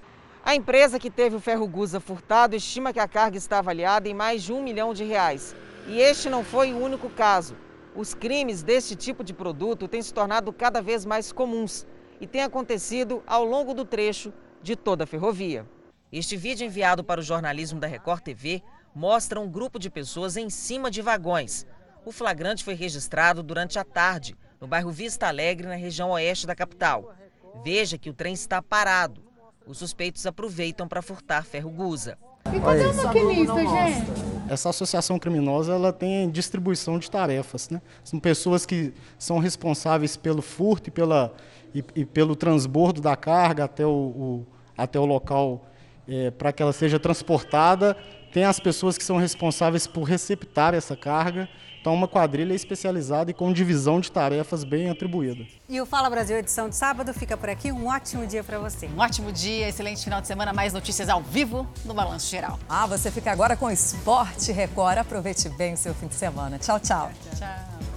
A empresa que teve o ferro Gusa furtado estima que a carga está avaliada em mais de um milhão de reais. E este não foi o único caso. Os crimes deste tipo de produto têm se tornado cada vez mais comuns e têm acontecido ao longo do trecho de toda a ferrovia. Este vídeo enviado para o jornalismo da Record TV mostra um grupo de pessoas em cima de vagões. O flagrante foi registrado durante a tarde, no bairro Vista Alegre, na região oeste da capital. Veja que o trem está parado. Os suspeitos aproveitam para furtar ferro gusa. E cadê o maquinista, gente? Essa associação criminosa ela tem distribuição de tarefas. Né? São pessoas que são responsáveis pelo furto e, pela, e, e pelo transbordo da carga até o, o até o local é, para que ela seja transportada tem as pessoas que são responsáveis por receptar essa carga. Então, uma quadrilha especializada e com divisão de tarefas bem atribuída. E o Fala Brasil edição de sábado fica por aqui. Um ótimo dia para você. Um ótimo dia, excelente final de semana. Mais notícias ao vivo no Balanço Geral. Ah, você fica agora com Esporte Record. Aproveite bem o seu fim de semana. Tchau, tchau. Tchau.